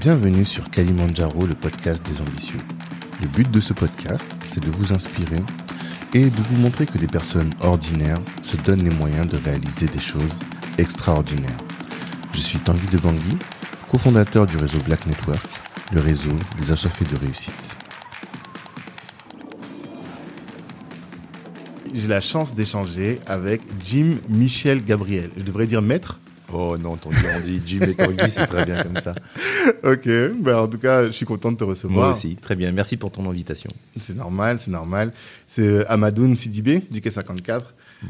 Bienvenue sur Kalimandjaro, le podcast des ambitieux. Le but de ce podcast, c'est de vous inspirer et de vous montrer que des personnes ordinaires se donnent les moyens de réaliser des choses extraordinaires. Je suis Tanguy de Bangui, cofondateur du réseau Black Network, le réseau des assoiffés de réussite. J'ai la chance d'échanger avec Jim Michel Gabriel. Je devrais dire maître Oh non, ton on dit Jim et Tanguy, c'est très bien comme ça. Ok, ben en tout cas, je suis content de te recevoir. Moi aussi, très bien. Merci pour ton invitation. C'est normal, c'est normal. C'est Amadoun Sidibé, du K54.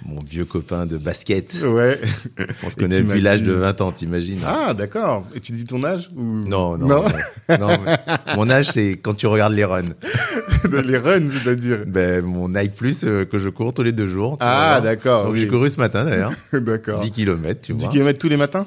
Mon vieux copain de basket. Ouais. On se connaît depuis l'âge de 20 ans, t'imagines Ah, d'accord. Et tu dis ton âge ou... Non, non. Non, non, mon âge, c'est quand tu regardes les runs. les runs, c'est-à-dire? Ben, mon Nike Plus euh, que je cours tous les deux jours. Ah, d'accord. Donc, j'ai couru ce matin, d'ailleurs. d'accord. 10 km, tu vois. 10 km tous les matins?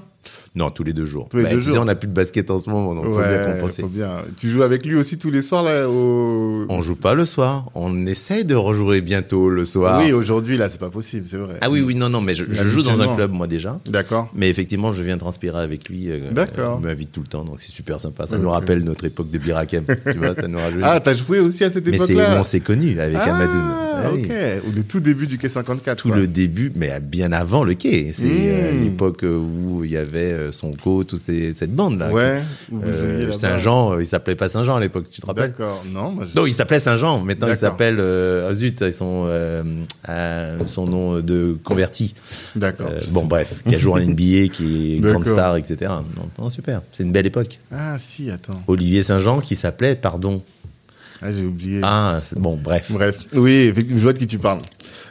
Non, tous les deux jours. Tous les bah, deux tu jours. sais, on n'a plus de basket en ce moment, donc ouais, faut bien compenser. Faut bien. Tu joues avec lui aussi tous les soirs là au... On joue pas le soir. On essaye de rejouer bientôt le soir. Oui, aujourd'hui là, c'est pas possible, c'est vrai. Ah oui, oui, non, non, mais je, je joue dans un club moi déjà. D'accord. Mais effectivement, je viens transpirer avec lui. Euh, D'accord. Il m'invite tout le temps, donc c'est super sympa. Ça nous rappelle notre époque de Birakem. tu vois, ça nous rajoute. Ah, t'as joué aussi à cette époque-là. Mais on s'est connus avec ah, Amadoun. Ah, ok. Ou le tout début du quai 54. Tout quoi. le début, mais bien avant le quai. C'est Mmh. l'époque où il y avait euh, son co, toute ces, cette bande là. Ouais. Euh, Saint-Jean, il s'appelait pas Saint-Jean à l'époque, tu te rappelles? D'accord. Non, moi, je... Non, il s'appelait Saint-Jean. Maintenant, il s'appelle euh, oh, zut, ils sont euh, son nom de converti. D'accord. Euh, bon, bref, qui a joué en NBA, qui est grande star, etc. Non, non super. C'est une belle époque. Ah si, attends. Olivier Saint-Jean, qui s'appelait, pardon. Ah, j'ai oublié. Ah, bon, bref. Bref. Oui, je vois de qui tu parles.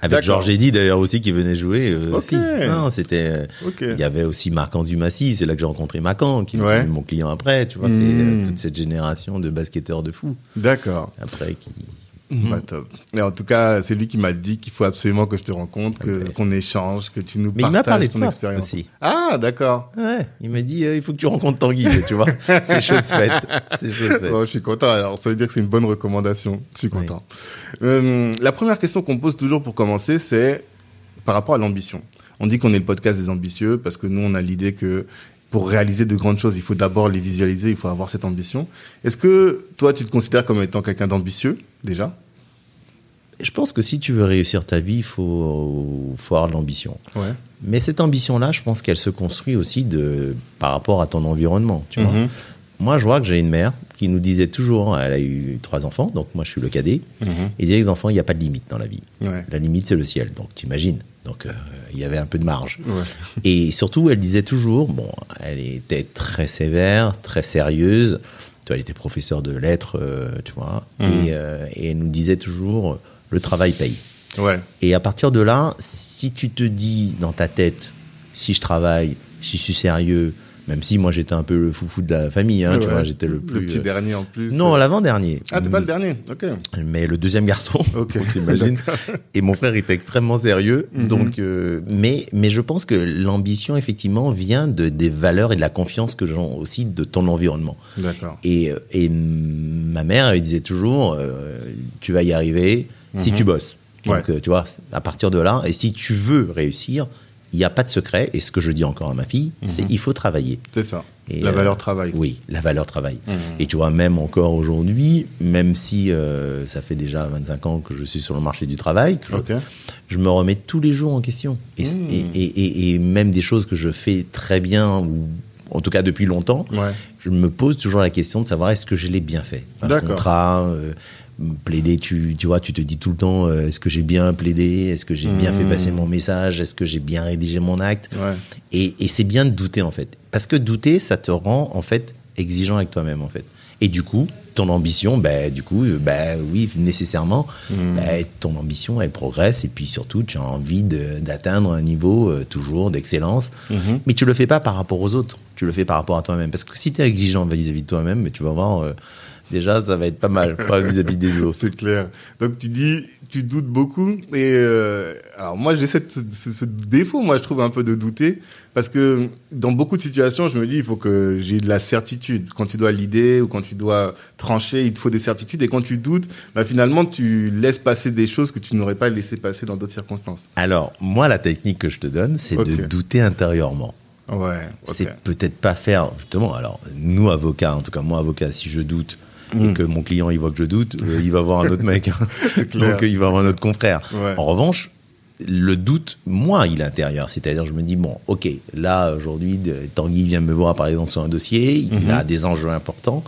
Avec Georges Eddy d'ailleurs aussi qui venait jouer euh, okay. aussi. Non, c'était. Okay. Il y avait aussi Marcan Dumassy, c'est là que j'ai rencontré Macan, qui ouais. est mon client après. Tu vois, mmh. c'est euh, toute cette génération de basketteurs de fou. D'accord. Après qui. Bah, top. Et en tout cas, c'est lui qui m'a dit qu'il faut absolument que je te rencontre, que Okay. qu'on échange, que tu nous Mais il m'a partages parlé de ton expérience. aussi. Ah, d'accord. Ouais, il m'a dit euh, il faut que tu rencontres Tanguy, tu vois. c'est chose faite. C'est chose faite. Oh, je suis content. Alors, ça veut dire que c'est une bonne recommandation. Je suis content. Oui. Euh, la première question qu'on pose toujours pour commencer, c'est par rapport à l'ambition. On dit qu'on est le podcast des ambitieux parce que nous, on a l'idée que pour réaliser de grandes choses, il faut d'abord les visualiser, il faut avoir cette ambition. Est-ce que toi, tu te considères comme étant quelqu'un d'ambitieux, déjà? Je pense que si tu veux réussir ta vie, il faut, faut avoir de l'ambition. Ouais. Mais cette ambition-là, je pense qu'elle se construit aussi de, par rapport à ton environnement. Tu vois Mhm. Moi, je vois que j'ai une mère qui nous disait toujours, elle a eu trois enfants, donc moi je suis le cadet, Mhm. et disait les enfants, il n'y a pas de limite dans la vie. Ouais. La limite, c'est le ciel. Donc, t'imagines. Donc, euh, il y avait un peu de marge. Ouais. Et surtout, elle disait toujours, bon, elle était très sévère, très sérieuse. Tu elle était professeure de lettres, euh, tu vois, Mhm. et, euh, et elle nous disait toujours, le travail paye. Ouais. Et à partir de là, si tu te dis dans ta tête, si je travaille, si je suis sérieux, même si moi j'étais un peu le foufou de la famille, hein, Ouais, tu vois, j'étais le plus. Le petit euh, dernier en plus. Non, l'avant-dernier. Ah, t'es pas le dernier. Ok. Mais le deuxième garçon, Ok. t'imagines. Et mon frère était extrêmement sérieux, Mhm. donc. euh, mais mais je pense que l'ambition effectivement vient de des valeurs et de la confiance que j'ai aussi de ton environnement. D'accord. Et, euh, et ma mère, elle disait toujours, euh, tu vas y arriver si Mhm. tu bosses. Donc, Ouais. euh, tu vois, à partir de là, et si tu veux réussir, il n'y a pas de secret. Et ce que je dis encore à ma fille, c'est il faut travailler. C'est ça. Et, la euh, valeur travail. Oui, la valeur travail. Mhm. Et tu vois, même encore aujourd'hui, même si euh, ça fait déjà 25 ans que je suis sur le marché du travail, que je, me remets tous les jours en question. Et, Mhm. et, et, même des choses que je fais très bien, ou en tout cas depuis longtemps, Ouais. je me pose toujours la question de savoir est-ce que je l'ai bien fait. Un D'accord. contrat, euh, plaider, tu, tu vois, tu te dis tout le temps euh, est-ce que j'ai bien plaidé, est-ce que j'ai bien fait Mmh. passer mon message, est-ce que j'ai bien rédigé mon acte? Ouais. Et, et c'est bien de douter en fait, parce que douter, ça te rend en fait exigeant avec toi-même en fait. Et du coup, ton ambition, ben du coup, ben oui, nécessairement, Mmh. ben, ton ambition, elle progresse, et puis surtout, tu as envie d'atteindre un niveau euh, toujours d'excellence, Mhm. mais tu le fais pas par rapport aux autres, tu le fais par rapport à toi-même. Parce que si tu es exigeant vis-à-vis de toi-même, mais tu vas voir, euh, déjà, ça va être pas mal, pas vis-à-vis des autres. C'est clair. Donc tu dis, tu doutes beaucoup. Et euh, alors moi j'ai cette, ce, ce défaut, moi je trouve un peu de douter, parce que dans beaucoup de situations, je me dis il faut que j'ai de la certitude. Quand tu dois l'idée ou quand tu dois trancher, il te faut des certitudes. Et quand tu doutes, bah, finalement tu laisses passer des choses que tu n'aurais pas laissé passer dans d'autres circonstances. Alors, moi, la technique que je te donne, c'est de douter intérieurement. Ouais. ok. C'est peut-être pas faire, justement, alors, nous, avocats, en tout cas, moi, avocat, si je doute, Et que mon client, il voit que je doute, euh, il va voir un autre mec. hein. Donc, euh, il va voir un autre confrère. Ouais. En revanche, le doute, moi, il est intérieur. C'est-à-dire, je me dis, bon, ok, là, aujourd'hui, Tanguy vient me voir, par exemple, sur un dossier, il Mm-hmm. a des enjeux importants.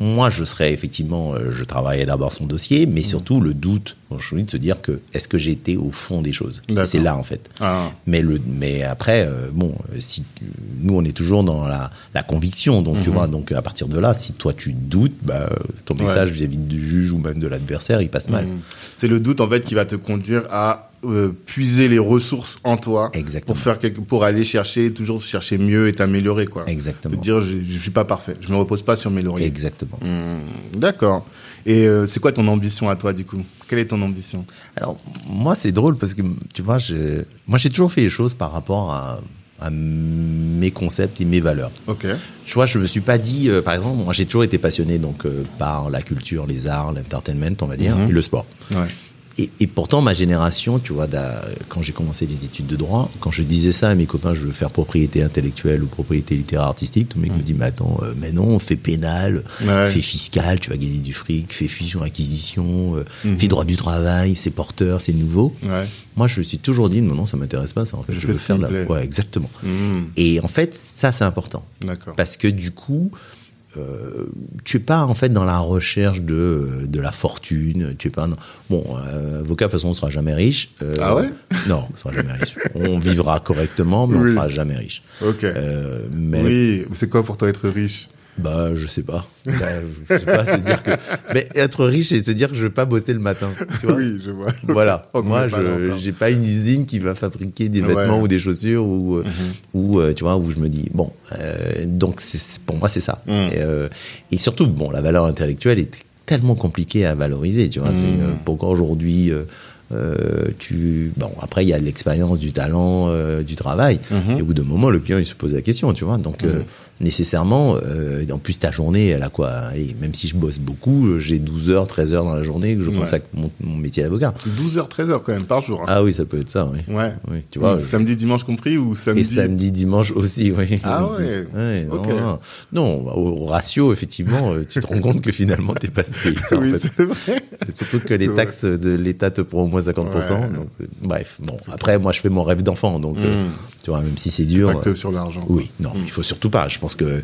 Moi, je serais effectivement, euh, je travaillerais d'abord son dossier, mais surtout le doute, de se dire que est-ce que j'ai été au fond des choses? C'est là, en fait. Ah. Mais le, mais après, euh, bon, euh, si nous on est toujours dans la, la conviction, donc Mhm. tu vois, donc à partir de là, si toi tu doutes, bah, ton message vis-à-vis du juge ou même de l'adversaire, il passe mal. Mm. C'est le doute en fait qui va te conduire à euh, puiser les ressources en toi Exactement. pour faire quelque, pour aller chercher toujours chercher mieux et t'améliorer quoi. Exactement. Te dire je, je suis pas parfait, je me repose pas sur mes lauriers. Exactement. Mm, D'accord. Et euh, c'est quoi ton ambition à toi du coup? Quelle est ton ambition? Alors moi c'est drôle parce que tu vois, j'ai- moi j'ai toujours fait les choses par rapport à, à mes concepts et mes valeurs. Ok. Tu vois, je me suis pas dit, euh, par exemple, moi j'ai toujours été passionné donc euh, par la culture, les arts, l'entertainment, on va dire, Mhm. et le sport. Ouais. Et, et pourtant, ma génération, tu vois, quand j'ai commencé les études de droit, quand je disais ça à mes copains, je veux faire propriété intellectuelle ou propriété littéraire artistique, tout le mec me dit, mais attends, euh, mais non, fais pénal, Ouais. fais fiscal, tu vas gagner du fric, fais fusion-acquisition, euh, Mhm. fais droit du travail, c'est porteur, c'est nouveau. Ouais. Moi, je me suis toujours dit, non, non, ça m'intéresse pas, ça, en fait, Je veux faire la... Ouais, exactement. Mm. Et en fait, ça, c'est important. D'accord. Parce que du coup, euh, tu es pas en fait dans la recherche de de la fortune. Tu es pas dans- bon euh, avocat de toute façon on sera jamais riche. Euh, Ah ouais? Non, on sera jamais riche. On vivra correctement, mais on Oui. sera jamais riche. Ok. Euh, mais Oui. C'est quoi pour toi être riche? Bah je sais pas. Bah, je sais pas se dire que mais être riche c'est se dire que je vais pas bosser le matin. Tu vois Oui, je vois. voilà. On Moi, je j'ai pas une usine qui va fabriquer des Ouais. vêtements ou des chaussures ou euh, Mhm. ou euh, tu vois où je me dis bon euh, donc pour moi c'est ça. Mm. Et, euh, et surtout bon la valeur intellectuelle est tellement compliquée à valoriser. Tu vois Mm. c'est, euh, pourquoi aujourd'hui euh, tu bon après il y a l'expérience du talent euh, du travail Mhm. et au bout d'un moment le client il se pose la question tu vois donc euh, nécessairement euh, en plus ta journée elle a quoi? Allez même si je bosse beaucoup j'ai 12 heures 13 heures dans la journée que je Ouais. consacre mon, mon métier d'avocat 12h, 13h quand même par jour. hein. ah oui ça peut être ça oui Ouais. oui tu vois Samedi, dimanche compris ou samedi et samedi dimanche aussi oui Ah ouais. Ouais, non, Ok. non. Non, au, ratio effectivement euh, tu te rends compte que finalement t'es pas payé ça en fait c'est vrai. Surtout que les vrai. taxes de l'État te prennent au moins 50%. Ouais. donc bref, bon. Après, moi, je fais mon rêve d'enfant, donc euh, Mm. tu vois, même si c'est dur. Pas que sur l'argent. oui, non, il faut surtout pas. Je pense que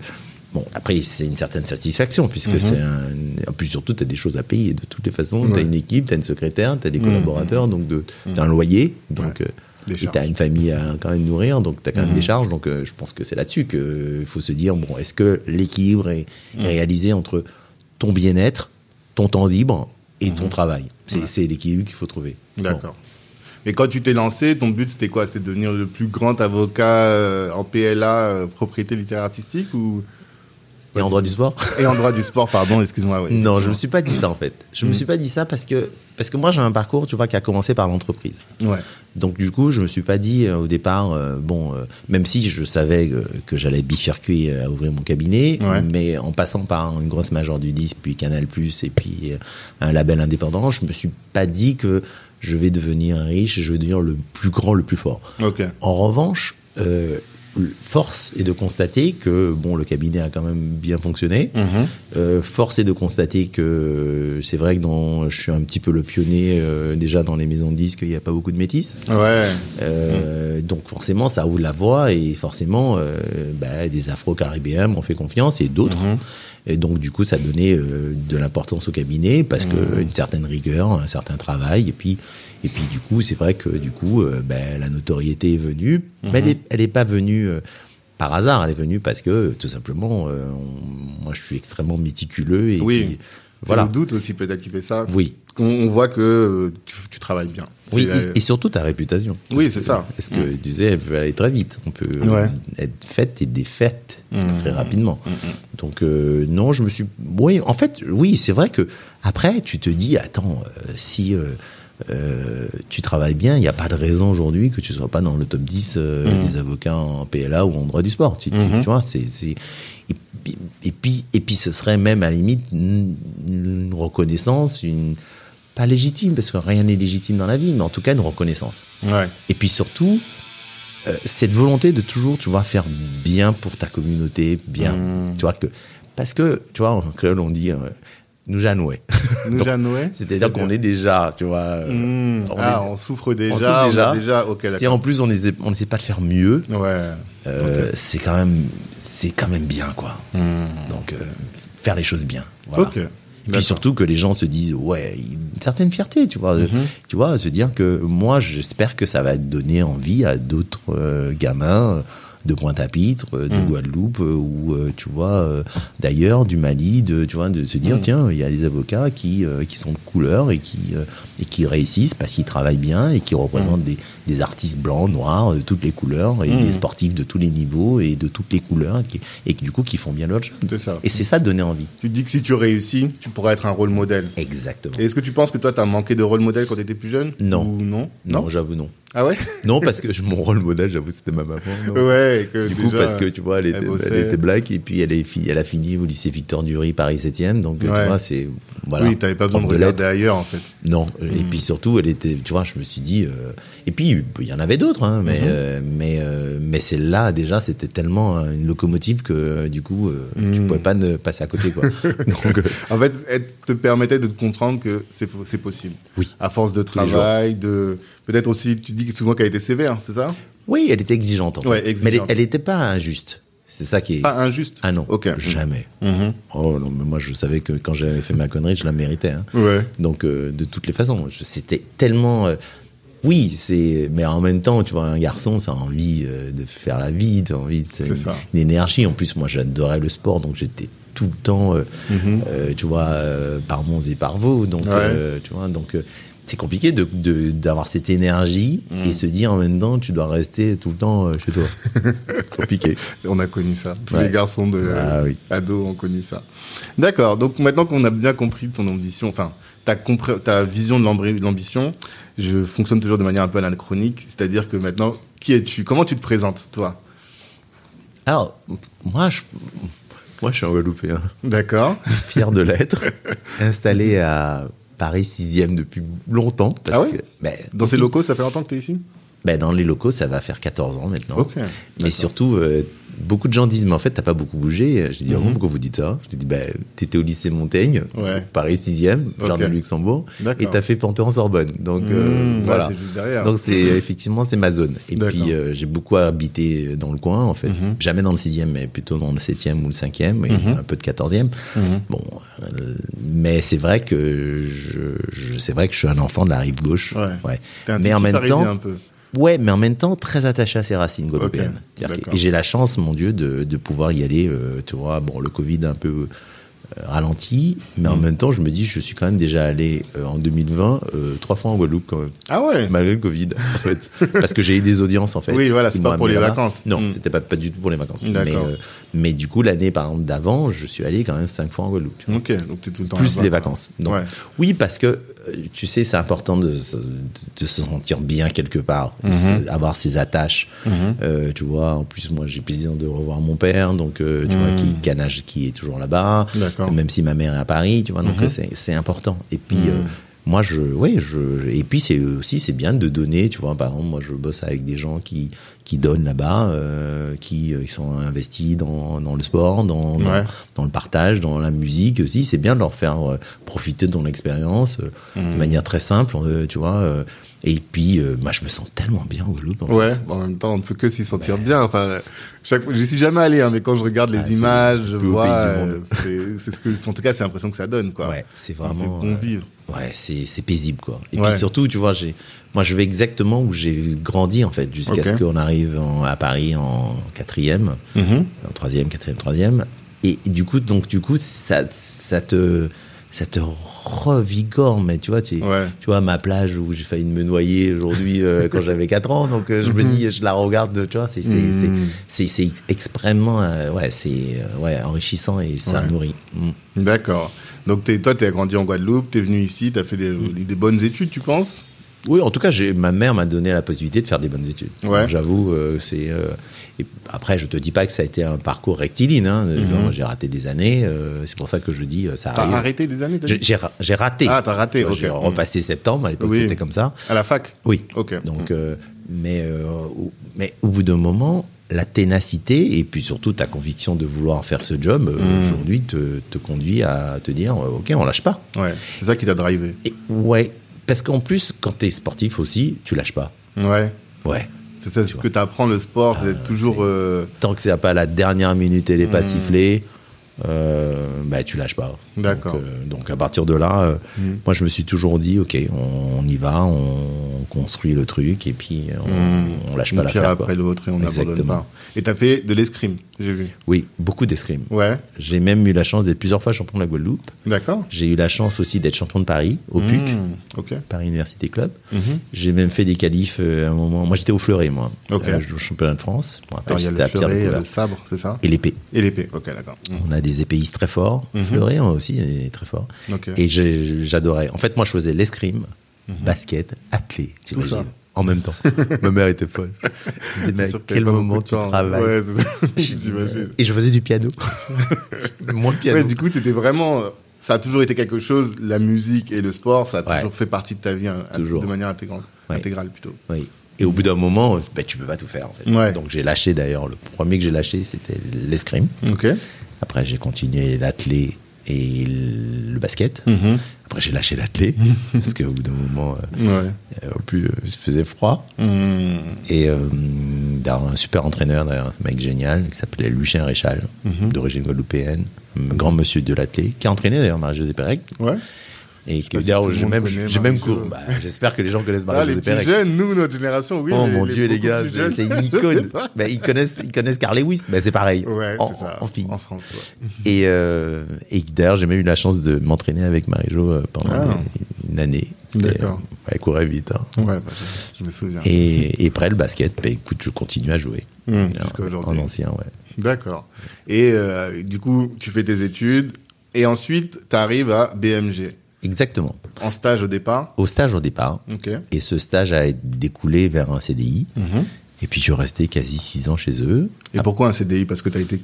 bon, après, c'est une certaine satisfaction puisque Mhm. c'est un. En plus, surtout, t'as des choses à payer de toutes les façons. Ouais. T'as une équipe, t'as une secrétaire, t'as des Mhm. collaborateurs, donc de, t'as un loyer, donc. Ouais. euh, et charges. t'as une famille à quand même nourrir, donc t'as quand même Mhm. des charges. Donc euh, je pense que c'est là-dessus qu'il faut se dire bon, est-ce que l'équilibre est, Mhm. est réalisé entre ton bien-être, ton temps libre et ton Mhm. travail? C'est Ouais. c'est l'équilibre qu'il faut trouver. D'accord. Et quand tu t'es lancé, ton but c'était quoi? C'était de devenir le plus grand avocat euh, en PLA, euh, propriété littéraire artistique ou? Et en droit du sport et en droit du sport, pardon, excuse-moi. oui, Non, je me suis pas dit ça en fait. Je me Mhm. suis pas dit ça parce que parce que moi j'ai un parcours, tu vois, qui a commencé par l'entreprise. Ouais. Donc du coup, je me suis pas dit euh, au départ, euh, bon, euh, même si je savais que, que j'allais bifurquer à ouvrir mon cabinet, Ouais. mais en passant par une grosse major du disque, puis Canal+, et puis un label indépendant, je me suis pas dit que je vais devenir riche, et je vais devenir le plus grand, le plus fort. Ok. En revanche, euh, force est de constater que bon, le cabinet a quand même bien fonctionné. Mhm. Euh, force est de constater que c'est vrai que dans, je suis un petit peu le pionnier euh, déjà dans les maisons de disques, il n'y a pas beaucoup de métis. Ouais. Euh, Donc forcément, ça ouvre la voie et forcément, euh, bah, des Afro-Caribéens m'ont fait confiance et d'autres. Mhm. Et donc du coup, ça donnait euh, de l'importance au cabinet parce que Mhm. une certaine rigueur, un certain travail. Et puis, et puis du coup, c'est vrai que du coup, euh, ben, la notoriété est venue, mais elle est, elle est pas venue. euh, par hasard, elle est venue parce que tout simplement, euh, on- moi je suis extrêmement méticuleux et Oui. puis, voilà. le doute aussi peut-être qui fait ça. Oui, On, on voit que euh, tu, tu travailles bien. oui, la- et, et surtout ta réputation. Oui, c'est ça. Parce que tu disais, elle peut aller très vite. On peut Ouais. être faite et défaite Mhm. très rapidement. Mhm. Donc euh, non, je me suis. Oui, en fait, oui, c'est vrai que après, tu te dis, attends, euh, si euh, euh, tu travailles bien, il n'y a pas de raison aujourd'hui que tu sois pas dans le top 10 euh, Mhm. des avocats en PLA ou en droit du sport. Tu, tu- Mhm. tu vois, c'est puis- et puis et puis ce serait même à la limite une, reconnaissance, une pas légitime parce que rien n'est légitime dans la vie, mais en tout cas une reconnaissance. Ouais. Et puis surtout, euh, cette volonté de toujours, tu vois, faire bien pour ta communauté, bien, Mmh. tu vois que parce que tu vois en créole on dit euh, nous janoué. Nous C'est-à-dire qu'on est déjà, tu vois, euh, Mmh. on ah, est- on souffre déjà. on souffre déjà. si en plus on n'essaie on pas de faire mieux, Ouais. euh, c'est quand même c'est quand même bien quoi. Donc euh, faire les choses bien. Voilà. Et puis surtout que les gens se disent ouais une certaine fierté tu vois tu vois se dire que moi j'espère que ça va donner envie à d'autres euh, gamins de Pointe-à-Pitre, euh, de Guadeloupe euh, ou euh, tu vois euh, d'ailleurs du Mali de tu vois de se dire tiens il y a des avocats qui euh, qui sont de couleur et qui euh, et qui réussissent parce qu'ils travaillent bien et qui représentent des des artistes blancs noirs de toutes les couleurs et des sportifs de tous les niveaux et de toutes les couleurs et qui, et qui, du coup qui font bien leur job. C'est ça. et c'est ça donner envie. Tu te dis que si tu réussis, tu pourras être un rôle modèle. exactement. Et est-ce que tu penses que toi, t'as manqué de rôle modèle quand t'étais plus jeune? Non. Ou non non? j'avoue non Ah ouais Non, parce que je- mon rôle modèle, j'avoue, c'était ma maman. non. Ouais. Que Du coup, parce que tu vois, elle était, elle bossait. elle était black et puis elle, est elle a fini au lycée Victor Dury, Paris 7e. Donc, Ouais. tu vois, c'est. Voilà. Oui, t'avais pas besoin de regarder ailleurs, en fait. Non. Et puis surtout, elle était. Tu vois, je me suis dit. euh, Et puis, il y en avait d'autres, hein, mais, euh, mais, euh, mais celle-là, déjà, c'était tellement une locomotive que, du coup, euh, tu pouvais pas ne passer à côté, quoi. donc, En fait, elle te permettait de te comprendre que c'est possible. Oui. À force de travail, de peut-être aussi, tu dis souvent qu'elle était sévère, c'est ça? Oui, elle était exigeante, en fait. Ouais, Mais elle, exigeante. elle était pas injuste. C'est ça qui est. Pas injuste? Ah non. Ok. Jamais. Mhm. Oh non, mais moi, je savais que quand j'avais fait ma connerie, je la méritais. Hein. Ouais. Donc, euh, de toutes les façons, c'était tellement. euh, oui, c'est. Mais en même temps, tu vois, un garçon, ça a envie euh, de faire la vie, t'as envie de. C'est ça. Une énergie. En plus, moi, j'adorais le sport, donc j'étais tout le temps, Mhm. tu vois, par Mons et par Vaux. Donc, Ouais. tu vois, donc. C'est compliqué de d'avoir cette énergie Mm. et se dire en même temps tu dois rester tout le temps euh, chez toi. compliqué. On a connu ça. Tous Ouais. les garçons de Ah oui. ados ont connu ça. D'accord. Donc maintenant qu'on a bien compris ton ambition, enfin ta, ta vision de l'ambition, je fonctionne toujours de manière un peu anachronique. C'est-à-dire que maintenant, qui es-tu? Comment tu te présentes, toi? Alors, moi, je, moi, je suis un Guadeloupéen. D'accord. fier de l'être, installé à Paris 6e depuis longtemps. Parce Ah ouais que, Dans ces locaux, ça fait longtemps que tu es ici? Ben, Dans les locaux, ça va faire 14 ans maintenant. Ok. Mais surtout, euh, beaucoup de gens disent, mais en fait, t'as pas beaucoup bougé. J'ai dit, Mhm. pourquoi vous dites ça? J'ai dit, ben, t'étais au lycée Montaigne, Ouais. Paris 6e, Jardin de Luxembourg, et t'as fait Panthéon-Sorbonne. Donc, euh, Mmh, ouais, voilà. juste. Donc c'est effectivement c'est ma zone. Et puis euh, j'ai beaucoup habité dans le coin en fait, Mhm. jamais dans le sixième, mais plutôt dans le septième ou le cinquième, et Mhm. un peu de quatorzième. Mhm. Bon, euh, mais c'est vrai que je, je c'est vrai que je suis un enfant de la rive gauche. Ouais. Mais en même temps, un peu. Ouais, mais en même temps très attaché à ses racines guadeloupéennes. Et j'ai la chance, mon Dieu, de, de pouvoir y aller. euh, tu vois, bon, le Covid un peu euh, ralenti, mais en Mhm. même temps, je me dis, je suis quand même déjà allé euh, en 2020 euh, trois fois en Guadeloupe quand même Ah ouais? Malgré le Covid, en fait, parce que j'ai eu des audiences en fait. Oui, voilà, c'est pas pour les vacances. Non, Mm. c'était pas pas du tout pour les vacances. Mais, D'accord. euh, mais du coup, l'année par exemple d'avant, je suis allé quand même cinq fois en Guadeloupe. Ok, donc t'es tout le temps Plus les vacances. Donc, Ouais. Oui, parce que euh, tu sais, c'est important de, se- de se sentir bien quelque part, Mhm. avoir ses attaches. Mhm. Euh, tu vois, en plus, moi, j'ai plaisir de revoir mon père, donc euh, tu vois, Mhm. qui, qui, a nage- qui est toujours là-bas, D'accord. même si ma mère est à Paris, tu vois, donc Mhm. euh, c'est important. Et puis. Mhm. euh, moi, je, ouais, je, et puis c'est aussi, c'est bien de donner, tu vois. Par exemple, moi, je bosse avec des gens qui, qui donnent là-bas, euh, qui, euh, qui sont investis dans, dans le sport, dans, dans, Ouais. dans le partage, dans la musique aussi. C'est bien de leur faire euh, profiter de ton expérience euh, Mhm. de manière très simple, euh, tu vois. Et puis, euh, moi, je me sens tellement bien au Guadeloupe. en fait. Ouais, en même temps, on ne peut que s'y sentir bien. Enfin, chaque fois, j'y suis jamais allé, hein, mais quand je regarde les Ah, images, je vois, euh, c'est ce que, en tout cas, c'est l'impression que ça donne, quoi. Ouais, c'est vraiment. bon euh, vivre. Ouais, c'est c'est paisible quoi. Et Ouais. puis surtout, tu vois, j'ai moi je vais exactement où j'ai grandi en fait jusqu'à ce qu'on arrive en- à Paris en quatrième, Mhm. en troisième, quatrième, troisième. Et, et du coup, donc du coup, ça ça te ça te revigore, mais tu vois, tu, Ouais. tu vois ma plage où j'ai failli me noyer aujourd'hui euh, quand j'avais 4 ans, donc euh, je me dis, je la regarde, tu vois, c'est c'est c'est c'est c'est extrêmement euh, ouais c'est ouais enrichissant et ça Ouais. nourrit. Mm. D'accord. Donc, toi, t'es grandi en Guadeloupe, t'es venu ici, t'as fait des, Mm. des bonnes études, tu penses? Oui, en tout cas, ma mère m'a donné la possibilité de faire des bonnes études. Ouais. J'avoue, euh, c'est. euh, et après, je te dis pas que ça a été un parcours rectiligne. Hein. Mhm. J'ai raté des années. euh, c'est pour ça que je dis euh, ça T'as arrêté des années, J'ai, raté. Ah, t'as raté. J'ai Mm. repassé septembre. À l'époque, Oui. c'était comme ça. À la fac Oui. Ok. Donc, Mm. euh, Mais, euh, mais au bout d'un moment, la ténacité et puis surtout ta conviction de vouloir faire ce job Mm. aujourd'hui te, te conduit à te dire ok on lâche pas. Ouais, c'est ça qui t'a drivé. Et, ouais, parce qu'en plus quand t'es sportif aussi, tu lâches pas. Ouais. Ouais. C'est ça, ce que t'apprends le sport, c'est d'être toujours. euh, Tant que c'est pas la dernière minute et elle est pas Mm. sifflée, euh, bah tu lâches pas. D'accord. Donc, euh, donc à partir de là, euh, Mm. moi je me suis toujours dit ok on, on y va, on construit le truc et puis on, Mm. on lâche pas l'affaire. après l'autre et on n'abandonne pas. Et t'as fait de l'escrime, j'ai vu. Oui, beaucoup d'escrime. Ouais, J'ai même eu la chance d'être plusieurs fois champion de la Guadeloupe. d'accord. J'ai eu la chance aussi d'être champion de Paris au PUC, Mmh, Ok. Paris Université Club. Mhm. J'ai même fait des qualifs à un moment. Moi j'étais au fleuret moi, Ok. Je joue au championnat de France. Je me rappelle, le à Pierre sabre, c'est ça et l'épée. Et l'épée, ok, d'accord. Mmh. On a des épéistes très forts. Fleuret hein, aussi est très fort. Et j'adorais. En fait, moi, je faisais l'escrime, basket, athlé. Mhm. Tout ça. En même temps. Ma mère était folle. Mais quel moment tu travailles Ouais. Et je faisais du piano. Moi, le piano. Ouais, du coup, t'étais vraiment. Ça a toujours été quelque chose, la musique et le sport, ça a Ouais. toujours fait partie de ta vie hein, de manière intégrante, Ouais. intégrale plutôt. Oui. Et au bout d'un moment, ben, tu peux pas tout faire, en fait. Ouais. Donc, j'ai lâché d'ailleurs. Le premier que j'ai lâché, c'était l'escrime. Ok. Après, j'ai continué l'athlé et le basket. Mhm. Après, j'ai lâché l'athlé. parce qu'au bout d'un moment, euh, Ouais. euh, plus, euh, il faisait froid. Mhm. Et euh, un super entraîneur, d'ailleurs, un mec génial, qui s'appelait Lucien Réchal, Mhm. d'origine guadeloupéenne, grand monsieur de l'athlé, qui a entraîné d'ailleurs Marie-Josée Pérec. Ouais. Et que d'ailleurs, j'ai même, j'ai même. Bah, J'espère que les gens connaissent Ah, les Marie-Josée plus Pérec. jeunes, nous, notre génération, oui. Oh mon dieu, les gars, c'est une icône. Bah, ils connaissent, ils connaissent Carl Lewis. C'est pareil. Ouais, en, ça. en fille. En France, ouais. Et, euh, et d'ailleurs, j'ai même eu la chance de m'entraîner avec Marie-Jo euh, pendant Ah. une année. D'accord. euh, elle courait vite. hein. Ouais, bah, je, je me souviens. Et, et après le basket, bah, écoute, je continue à jouer. Hum, En- ancien, ouais. D'accord. Et euh, du coup, tu fais tes études et ensuite, tu arrives à BMG. Exactement. En stage au départ. Au stage au départ. Ok. Et ce stage a découlé vers un CDI. Mhm. Et puis je suis resté quasi six ans chez eux. Et pourquoi un CDI Parce que t'as été,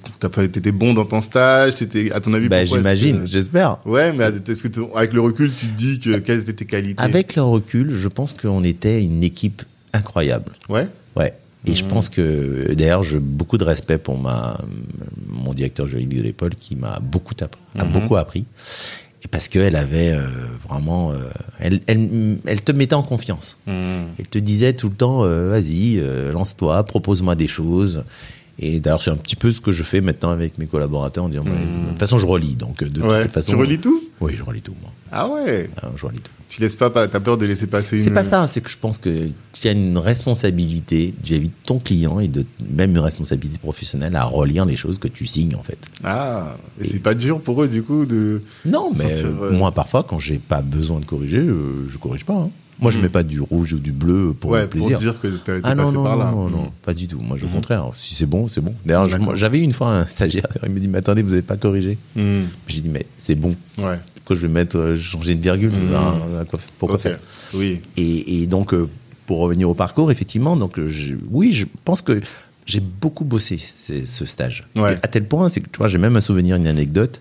t'étais bon dans ton stage. T'étais, à ton avis, Bah, j'imagine, que- j'espère. Ouais, mais est-ce que tu- avec le recul, tu te dis que quelles étaient tes qualités? Avec le recul, je pense qu'on était une équipe incroyable. Ouais. Ouais. Et Mmh. je pense que, d'ailleurs, j'ai beaucoup de respect pour ma, mon directeur juridique de l'époque qui m'a beaucoup, a Mmh. beaucoup appris. Parce qu'elle avait euh, vraiment, euh, elle, elle, elle te mettait en confiance. Mmh. Elle te disait tout le temps, euh, vas-y, euh, lance-toi, propose-moi des choses. Et d'ailleurs, c'est un petit peu ce que je fais maintenant avec mes collaborateurs en disant, bah, de toute façon, je relis. Donc, de. Ouais. toute façon. Tu relis tout? Oui, je relis tout, moi. Ah ouais. Ah, je relis tout. Tu laisses pas, t'as peur de laisser passer une. C'est pas ça, c'est que je pense que tu as une responsabilité vis-à-vis de ton client et de même une responsabilité professionnelle à relire les choses que tu signes en fait. Ah. Et, c'est pas dur pour eux du coup de. Non, mais Sentir, euh, euh, moi parfois quand j'ai pas besoin de corriger, euh, je corrige pas. hein. Moi je Mhm. mets pas du rouge ou du bleu pour ouais, le plaisir. pour dire que été ah non non par non, là. non, non, pas du tout. Moi, au Mhm. contraire, si c'est bon, c'est bon. D'ailleurs, j'avais une fois un stagiaire, il me dit mais attendez, vous avez pas corrigé. Mmh. J'ai dit mais c'est bon. Ouais. Pourquoi je vais mettre euh, changer une virgule? Quoi- Pourquoi faire? Oui. Et, et donc, euh, pour revenir au parcours, effectivement, donc, euh, je- oui, je pense que j'ai beaucoup bossé ce, stage. Ouais. À tel point, c'est que tu vois, j'ai même un souvenir, une anecdote,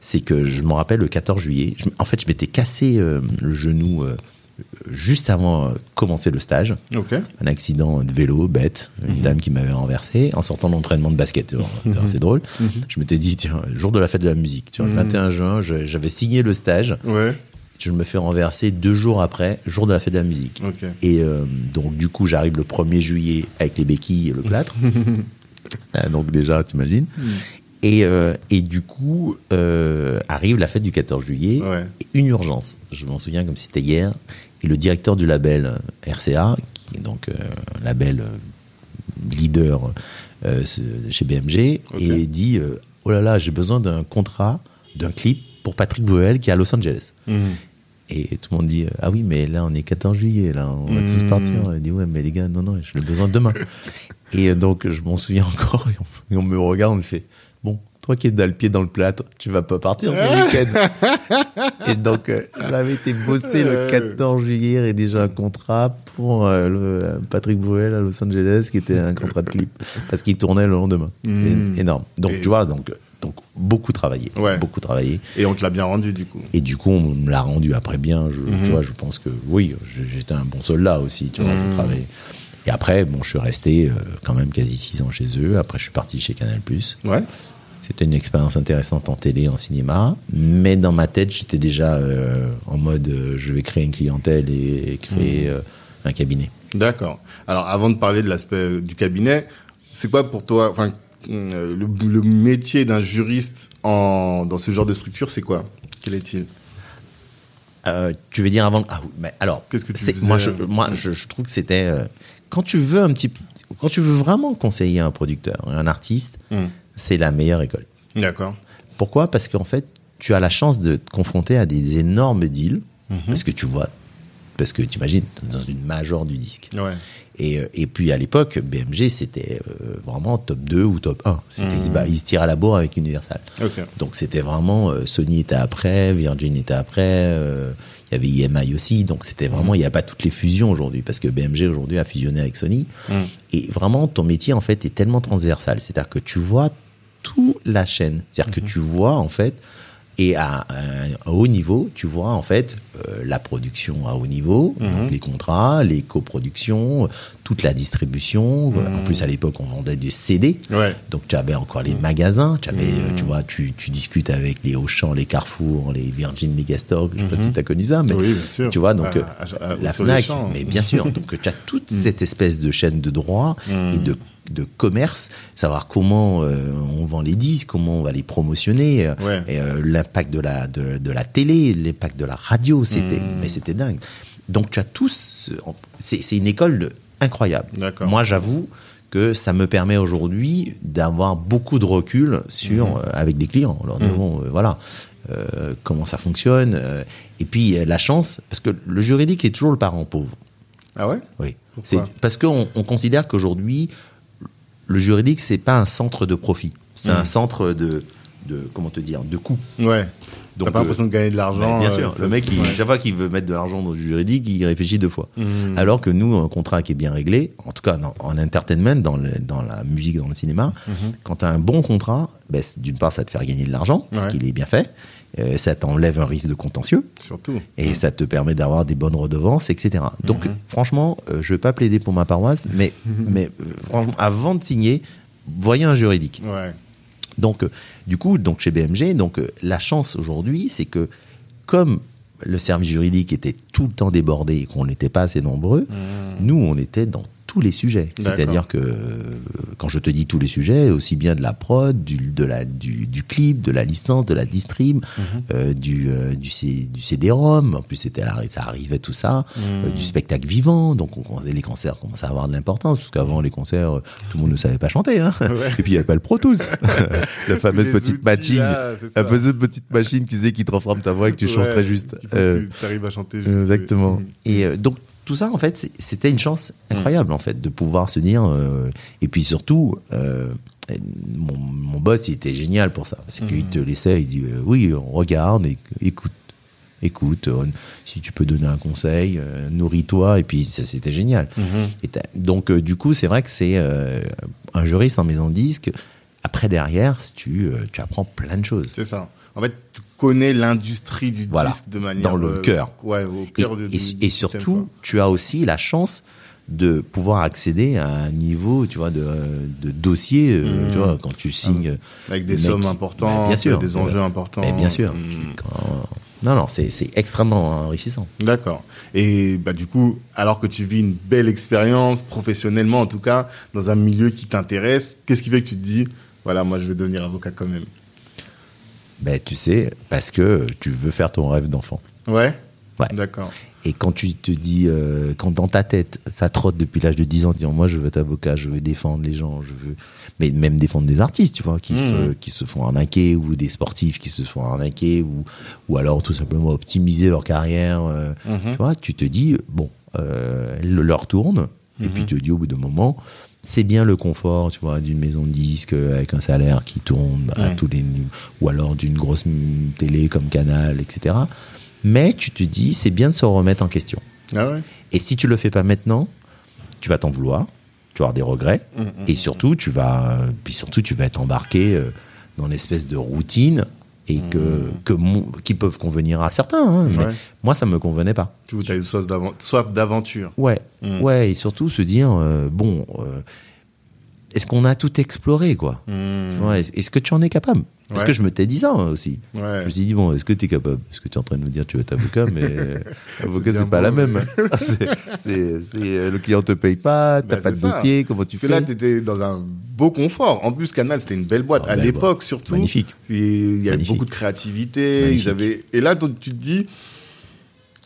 c'est que je me rappelle le 14 juillet. je- en fait, je m'étais cassé euh, le genou euh, juste avant de commencer le stage. Un accident de vélo bête, une dame qui m'avait renversé en sortant de l'entraînement de basket. Alors, C'est drôle. Je m'étais dit, tiens, jour de la fête de la musique, tu vois, le 21 juin, je- j'avais signé le stage. Ouais. Je me fais renverser deux jours après, jour de la fête de la musique. Et euh, donc du coup, j'arrive le 1er juillet avec les béquilles et le plâtre. Donc déjà, t'imagines. Et, euh, et du coup, euh, arrive la fête du 14 juillet. Ouais. Une urgence. Je m'en souviens comme si c'était hier. Et le directeur du label euh, RCA, qui est donc un label leader chez BMG, et dit Oh là là, j'ai besoin d'un contrat, d'un clip pour Patrick Bruel qui est à Los Angeles. Mmh. Et tout le monde dit ah oui mais là on est 14 juillet là on va Mhm. tous partir. Il dit ouais mais les gars non non j'ai besoin demain. et donc je m'en souviens encore et on, et on me regarde on me fait toi qui es dans le pied dans le plâtre tu vas pas partir ce week-end. et donc euh, j'avais été bosser le 14 juillet et déjà un contrat pour euh, le, Patrick Bruel à Los Angeles qui était un contrat de clip parce qu'il tournait le lendemain. É- énorme. Donc Et- tu vois donc donc beaucoup travaillé Ouais. beaucoup travaillé. Et on te l'a bien rendu du coup. Et du coup, on me l'a rendu après bien. Je. Tu vois, je pense que oui, j'étais un bon soldat aussi. Tu vois, je travaillais. Et après, bon, je suis resté euh, quand même quasi six ans chez eux. Après, je suis parti chez Canal+. Ouais. C'était une expérience intéressante en télé, en cinéma, mais dans ma tête, j'étais déjà euh, en mode euh, je vais créer une clientèle et, et créer euh, un cabinet. D'accord. Alors, avant de parler de l'aspect du cabinet, c'est quoi pour toi, enfin, le, le métier d'un juriste en dans ce genre de structure, c'est quoi? Quel est-il? Tu veux dire avant Ah oui, mais alors, Qu'est-ce que tu faisais, moi, je, moi je, je trouve que c'était quand tu veux un petit, quand tu veux vraiment conseiller un producteur, un artiste, Hmm. C'est la meilleure école. D'accord. Pourquoi? Parce qu'en fait, tu as la chance de te confronter à des énormes deals, Mhm. parce que tu vois, parce que tu imagines dans une major du disque. Ouais. Et, euh, et puis à l'époque, BMG c'était euh, vraiment top 2 ou top 1. C'était- Mhm. bah, ils se tiraient à la bourre avec Universal. Ok. Donc c'était vraiment euh, Sony était après, Virgin était après, euh, il y avait IMI aussi. Donc c'était vraiment il n'y a pas toutes les fusions aujourd'hui parce que BMG aujourd'hui a fusionné avec Sony. Mhm. Et vraiment ton métier en fait est tellement transversal, c'est-à-dire que tu vois toute la chaîne, c'est-à-dire que tu vois en fait et à un haut niveau, tu vois en fait euh, la production à haut niveau, donc les contrats, les coproductions, toute la distribution. En plus à l'époque on vendait du CD. Ouais. Donc tu avais encore les magasins, tu avais, euh, tu vois, tu, tu discutes avec les Auchan, les Carrefour, les Virgin Megastore, je sais pas si tu as connu ça, mais Oui, bien sûr. tu vois, donc À- euh, à- à- la Fnac, mais bien sûr, donc tu as toute cette espèce de chaîne de droit et de de commerce, savoir comment euh, on vend les disques, comment on va les promotionner, euh, Ouais. et euh, l'impact de la de, de la télé, l'impact de la radio, c'était mais c'était dingue. Donc tu as tous, c'est c'est une école de- incroyable. Moi, j'avoue que ça me permet aujourd'hui d'avoir beaucoup de recul sur euh, avec des clients. Alors bon, euh, voilà. comment ça fonctionne et puis la chance parce que le juridique est toujours le parent pauvre Ah ouais? Oui c'est parce qu'on on considère qu'aujourd'hui le juridique c'est pas un centre de profit c'est un centre de de comment te dire de coût Ouais. Donc, T'as pas euh, l'impression de gagner de l'argent. bien euh, sûr, le mec, il, ouais. chaque fois qu'il veut mettre de l'argent dans du juridique, il réfléchit deux fois. Mhm. Alors que nous, un contrat qui est bien réglé, en tout cas dans- en entertainment, dans, le- dans la musique, dans le cinéma, quand tu as un bon contrat, ben, d'une part, ça te fait gagner de l'argent, parce Ouais. qu'il est bien fait, euh, ça t'enlève un risque de contentieux, Surtout. et ça te permet d'avoir des bonnes redevances, etc. Donc, franchement, euh, je vais pas plaider pour ma paroisse, mais, mais euh, franchement, avant de signer, voyez un juridique. Ouais. Donc, euh, du coup, donc chez BMG, donc euh, la chance aujourd'hui, c'est que comme le service juridique était tout le temps débordé et qu'on n'était pas assez nombreux, nous, on était dans tous les sujets. C'est-à-dire que euh, quand je te dis tous les sujets, aussi bien de la prod, du, de la, du, du clip, de la licence, de la distrib, euh, du, euh, du, C- du CD-ROM, en plus c'était ça arrivait tout ça, euh, du spectacle vivant, donc on, les concerts commençaient à avoir de l'importance, parce qu'avant les concerts, euh, tout le monde ne savait pas chanter, hein. Ouais. et puis il n'y avait pas le Pro Tools, la fameuse petite outils, machine, là, la fameuse petite machine qui sait qui transforme ta voix et que tu chantes très juste. Euh, tu arrives à chanter juste. Exactement. Mhm. Et euh, donc tout ça, en fait, c'était une chance incroyable, en fait, de pouvoir se dire. euh, et puis surtout, euh, mon, mon boss, il était génial pour ça, parce qu'il te laissait, il dit euh, oui, on regarde, et, écoute, écoute, euh, si tu peux donner un conseil, euh, nourris-toi, et puis ça, c'était génial. Mhm. Et t'as- donc euh, du coup, c'est vrai que c'est euh, un juriste en maison de disque. Après derrière, si tu, euh, tu apprends plein de choses. C'est ça. En fait, tu connais l'industrie du Voilà. disque de manière. Dans le euh, cœur. Ouais, au Et, cœur de, et- du- et système, surtout, quoi. tu as aussi la chance de pouvoir accéder à un niveau, tu vois, de, de dossier, euh, Mhm. tu vois, quand tu signes. Avec des sommes importantes, Bah, bien sûr, des euh, enjeux importants. mais bien sûr. Quand- non, non, c'est c'est extrêmement enrichissant. D'accord. Et bah du coup, alors que tu vis une belle expérience professionnellement en tout cas dans un milieu qui t'intéresse, qu'est-ce qui fait que tu te dis voilà, moi je vais devenir avocat quand même? Ben, tu sais, parce que tu veux faire ton rêve d'enfant. Ouais. Ouais. D'accord. Et quand tu te dis, euh, quand dans ta tête, ça trotte depuis l'âge de 10 ans, disant moi je veux être avocat, je veux défendre les gens, je veux, mais même défendre des artistes, tu vois, qui, Mhm. se, qui se font arnaquer ou des sportifs qui se font arnaquer ou, ou alors tout simplement optimiser leur carrière, euh, Mhm. tu vois, tu te dis bon, euh, le leur tourne et puis tu te dis au bout d'un moment, c'est bien le confort, tu vois, d'une maison de disques euh, avec un salaire qui tourne à Ouais. tous les ou alors d'une grosse mm, télé comme Canal, etc. Mais tu te dis, c'est bien de se remettre en question. Ah ouais. Et si tu le fais pas maintenant, tu vas t'en vouloir, tu vas avoir des regrets, Mhm. et surtout tu vas, puis surtout tu vas être embarqué euh, dans l'espèce de routine et que, que mon- qui peuvent convenir à certains. hein, mais Ouais. moi, ça me convenait pas. Tu as une soif d'aven- soif d'aventure. Ouais, Mm. ouais, et surtout se dire euh, bon, euh, est-ce qu'on a tout exploré quoi? Mmh. Ouais, Est-ce que tu en es capable? Parce Ouais. que je me t'ai dit ça hein, aussi. Ouais. Je me suis dit bon, est-ce que tu es capable Est-ce que tu es en train de nous dire tu veux être avocat, mais avocat c'est pas la mais- même. c'est, c'est, c'est, euh, le client te paye pas, t'as Bah, pas de c'est ça. dossier, comment tu Parce que fais là, tu étais dans un beau confort. En plus, Canal, c'était une belle boîte. Ah, à l'époque, surtout. Magnifique. Il y avait Magnifique. beaucoup de créativité. Magnifique. Ils avaient... Et là, donc, tu te dis,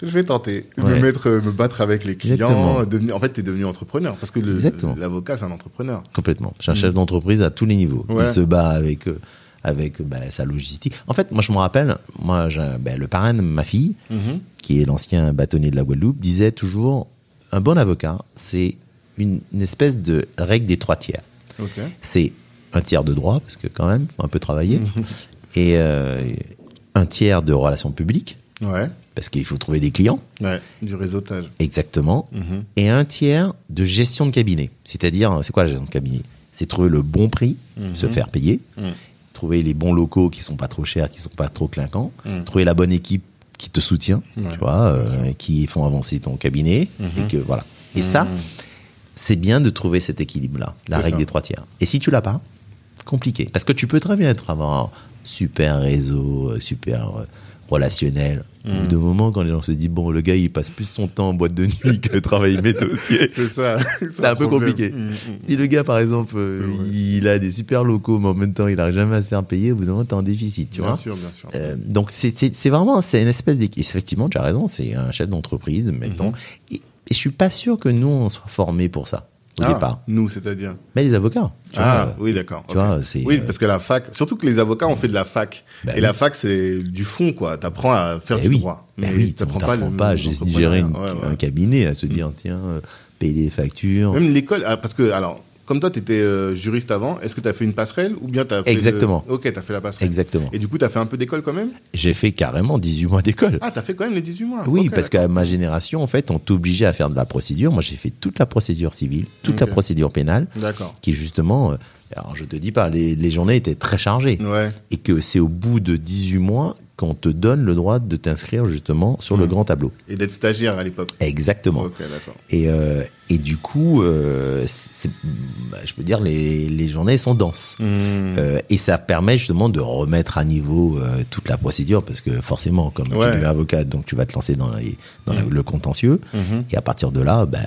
je vais tenter. Ouais. Me mettre, euh, me battre avec les clients. Devenir... En fait, tu es devenu entrepreneur. Parce que l'avocat, c'est un entrepreneur. Complètement. Je suis un chef d'entreprise à tous les niveaux. Ouais. Il se bat avec euh, avec euh, bah, sa logistique. En fait, moi, je me rappelle, moi, ben, le parrain de ma fille, Mhm. qui est l'ancien bâtonnier de la Guadeloupe, disait toujours un bon avocat, c'est une, une espèce de règle des trois tiers. C'est un tiers de droit, parce que quand même, faut un peu travailler, et euh, un tiers de relations publiques, Ouais. parce qu'il faut trouver des clients, Ouais. Du réseautage. exactement, Mhm. et un tiers de gestion de cabinet. C'est-à-dire, c'est quoi la gestion de cabinet? C'est trouver le bon prix, Mhm. se faire payer. Trouver les bons locaux qui sont pas trop chers, qui sont pas trop clinquants, Mhm. trouver la bonne équipe qui te soutient, Ouais. tu vois, euh, qui font avancer ton cabinet, et que voilà. Et ça, c'est bien de trouver cet équilibre-là, la règle ça. des trois tiers. Et si tu l'as pas, compliqué. Parce que tu peux très bien être avoir un super réseau, euh, super euh, relationnel. Au Mm. bout d'un moment, quand les gens se disent, bon, le gars, il passe plus son temps en boîte de nuit que travailler mes dossiers. C'est ça. C'est un peu compliqué. Mhm. Si le gars, par exemple, euh, il a des super locaux, mais en même temps, il n'arrive jamais à se faire payer, au bout d'un moment, t'es en déficit, tu bien vois. sûr, bien sûr. Euh, donc c'est vraiment c'est une espèce d'équipe. Effectivement, tu as raison, c'est un chef d'entreprise, mettons. Mhm. Et, et je suis pas sûr que nous on soit formés pour ça au Ah, départ. Nous, c'est-à-dire. Mais les avocats, tu Ah, vois, oui, d'accord. tu vois, c'est Oui, euh, parce que la fac, surtout que les avocats ont fait de la fac. Bah et oui. la fac, c'est du fond, quoi. T'apprends à faire eh du oui, droit. Eh Mais oui, t'apprends pas, t'apprend le- pas à gérer. Ouais, ouais. un cabinet, à se dire tiens, euh, payer les factures. Même l'école, ah, parce que, alors, comme toi, tu étais juriste avant, est-ce que tu as fait une passerelle ou bien tu as fait. Exactement. le- Ok, tu as fait la passerelle. Exactement. Et du coup, tu as fait un peu d'école quand même? J'ai fait carrément 18 mois d'école. Ah, tu as fait quand même les 18 mois. Oui, parce qu'à ma génération, en fait, on t'obligeait à faire de la procédure. Moi, j'ai fait toute la procédure civile, toute la procédure pénale, D'accord. qui justement, euh, alors je te dis pas, les, les journées étaient très chargées. Ouais. et que c'est au bout de 18 mois qu'on te donne le droit de t'inscrire justement sur le Mhm. grand tableau. Et d'être stagiaire à l'époque. Exactement. Et, euh, et du coup, euh, bah, je peux dire, les, les journées sont denses. Hmm. Euh, et ça permet justement de remettre à niveau toute la procédure, parce que forcément, comme Ouais. tu es avocat, donc tu vas te lancer dans, les- dans la- Mhm. le contentieux. Et à partir de là, bah,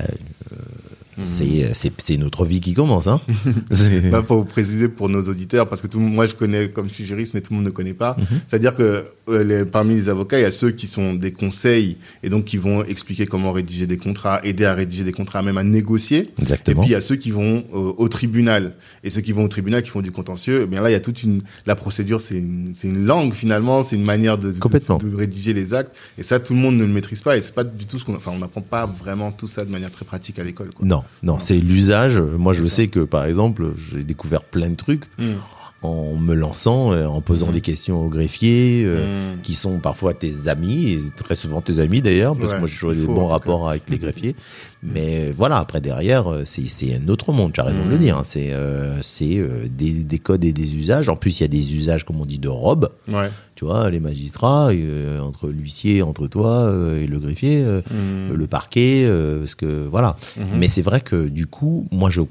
euh, c'est, notre vie qui commence. Hein. Bah, faut préciser pour nos auditeurs, parce que tout moi je connais comme je suis juriste, mais tout le monde ne connaît pas. Mhm. C'est-à-dire que euh, les, parmi les avocats, il y a ceux qui sont des conseils et donc qui vont expliquer comment rédiger des contrats, aider à rédiger des contrats, même à négocier. Et Exactement. puis il y a ceux qui vont euh, au tribunal. Et ceux qui vont au tribunal, qui font du contentieux, eh bien là il y a toute une la procédure, c'est une, c'est une langue finalement, c'est une manière de, de- Complètement. de rédiger les actes. Et ça, tout le monde ne le maîtrise pas. Et c'est pas du tout ce qu'on, enfin on n'apprend pas vraiment tout ça de manière très pratique à l'école. Non, non, Non. c'est l'usage. Moi, je sais que, par exemple, j'ai découvert plein de trucs Hmm. En me lançant, euh, en posant Mhm. des questions au greffier, euh, Hmm. qui sont parfois tes amis, et très souvent tes amis d'ailleurs, parce Ouais, que moi j'ai toujours des bons rapports avec les greffiers. Mais euh, voilà, après derrière, euh, c'est un autre monde, tu as raison de le Mhm. dire. hein. C'est euh, c'est euh, des, des codes et des usages. En plus, il y a des usages, comme on dit, de robe. Ouais. Tu vois, les magistrats, euh, entre l'huissier, entre toi euh, et le greffier, le parquet, euh, parce que voilà. Mhm. Mais c'est vrai que du coup, moi, je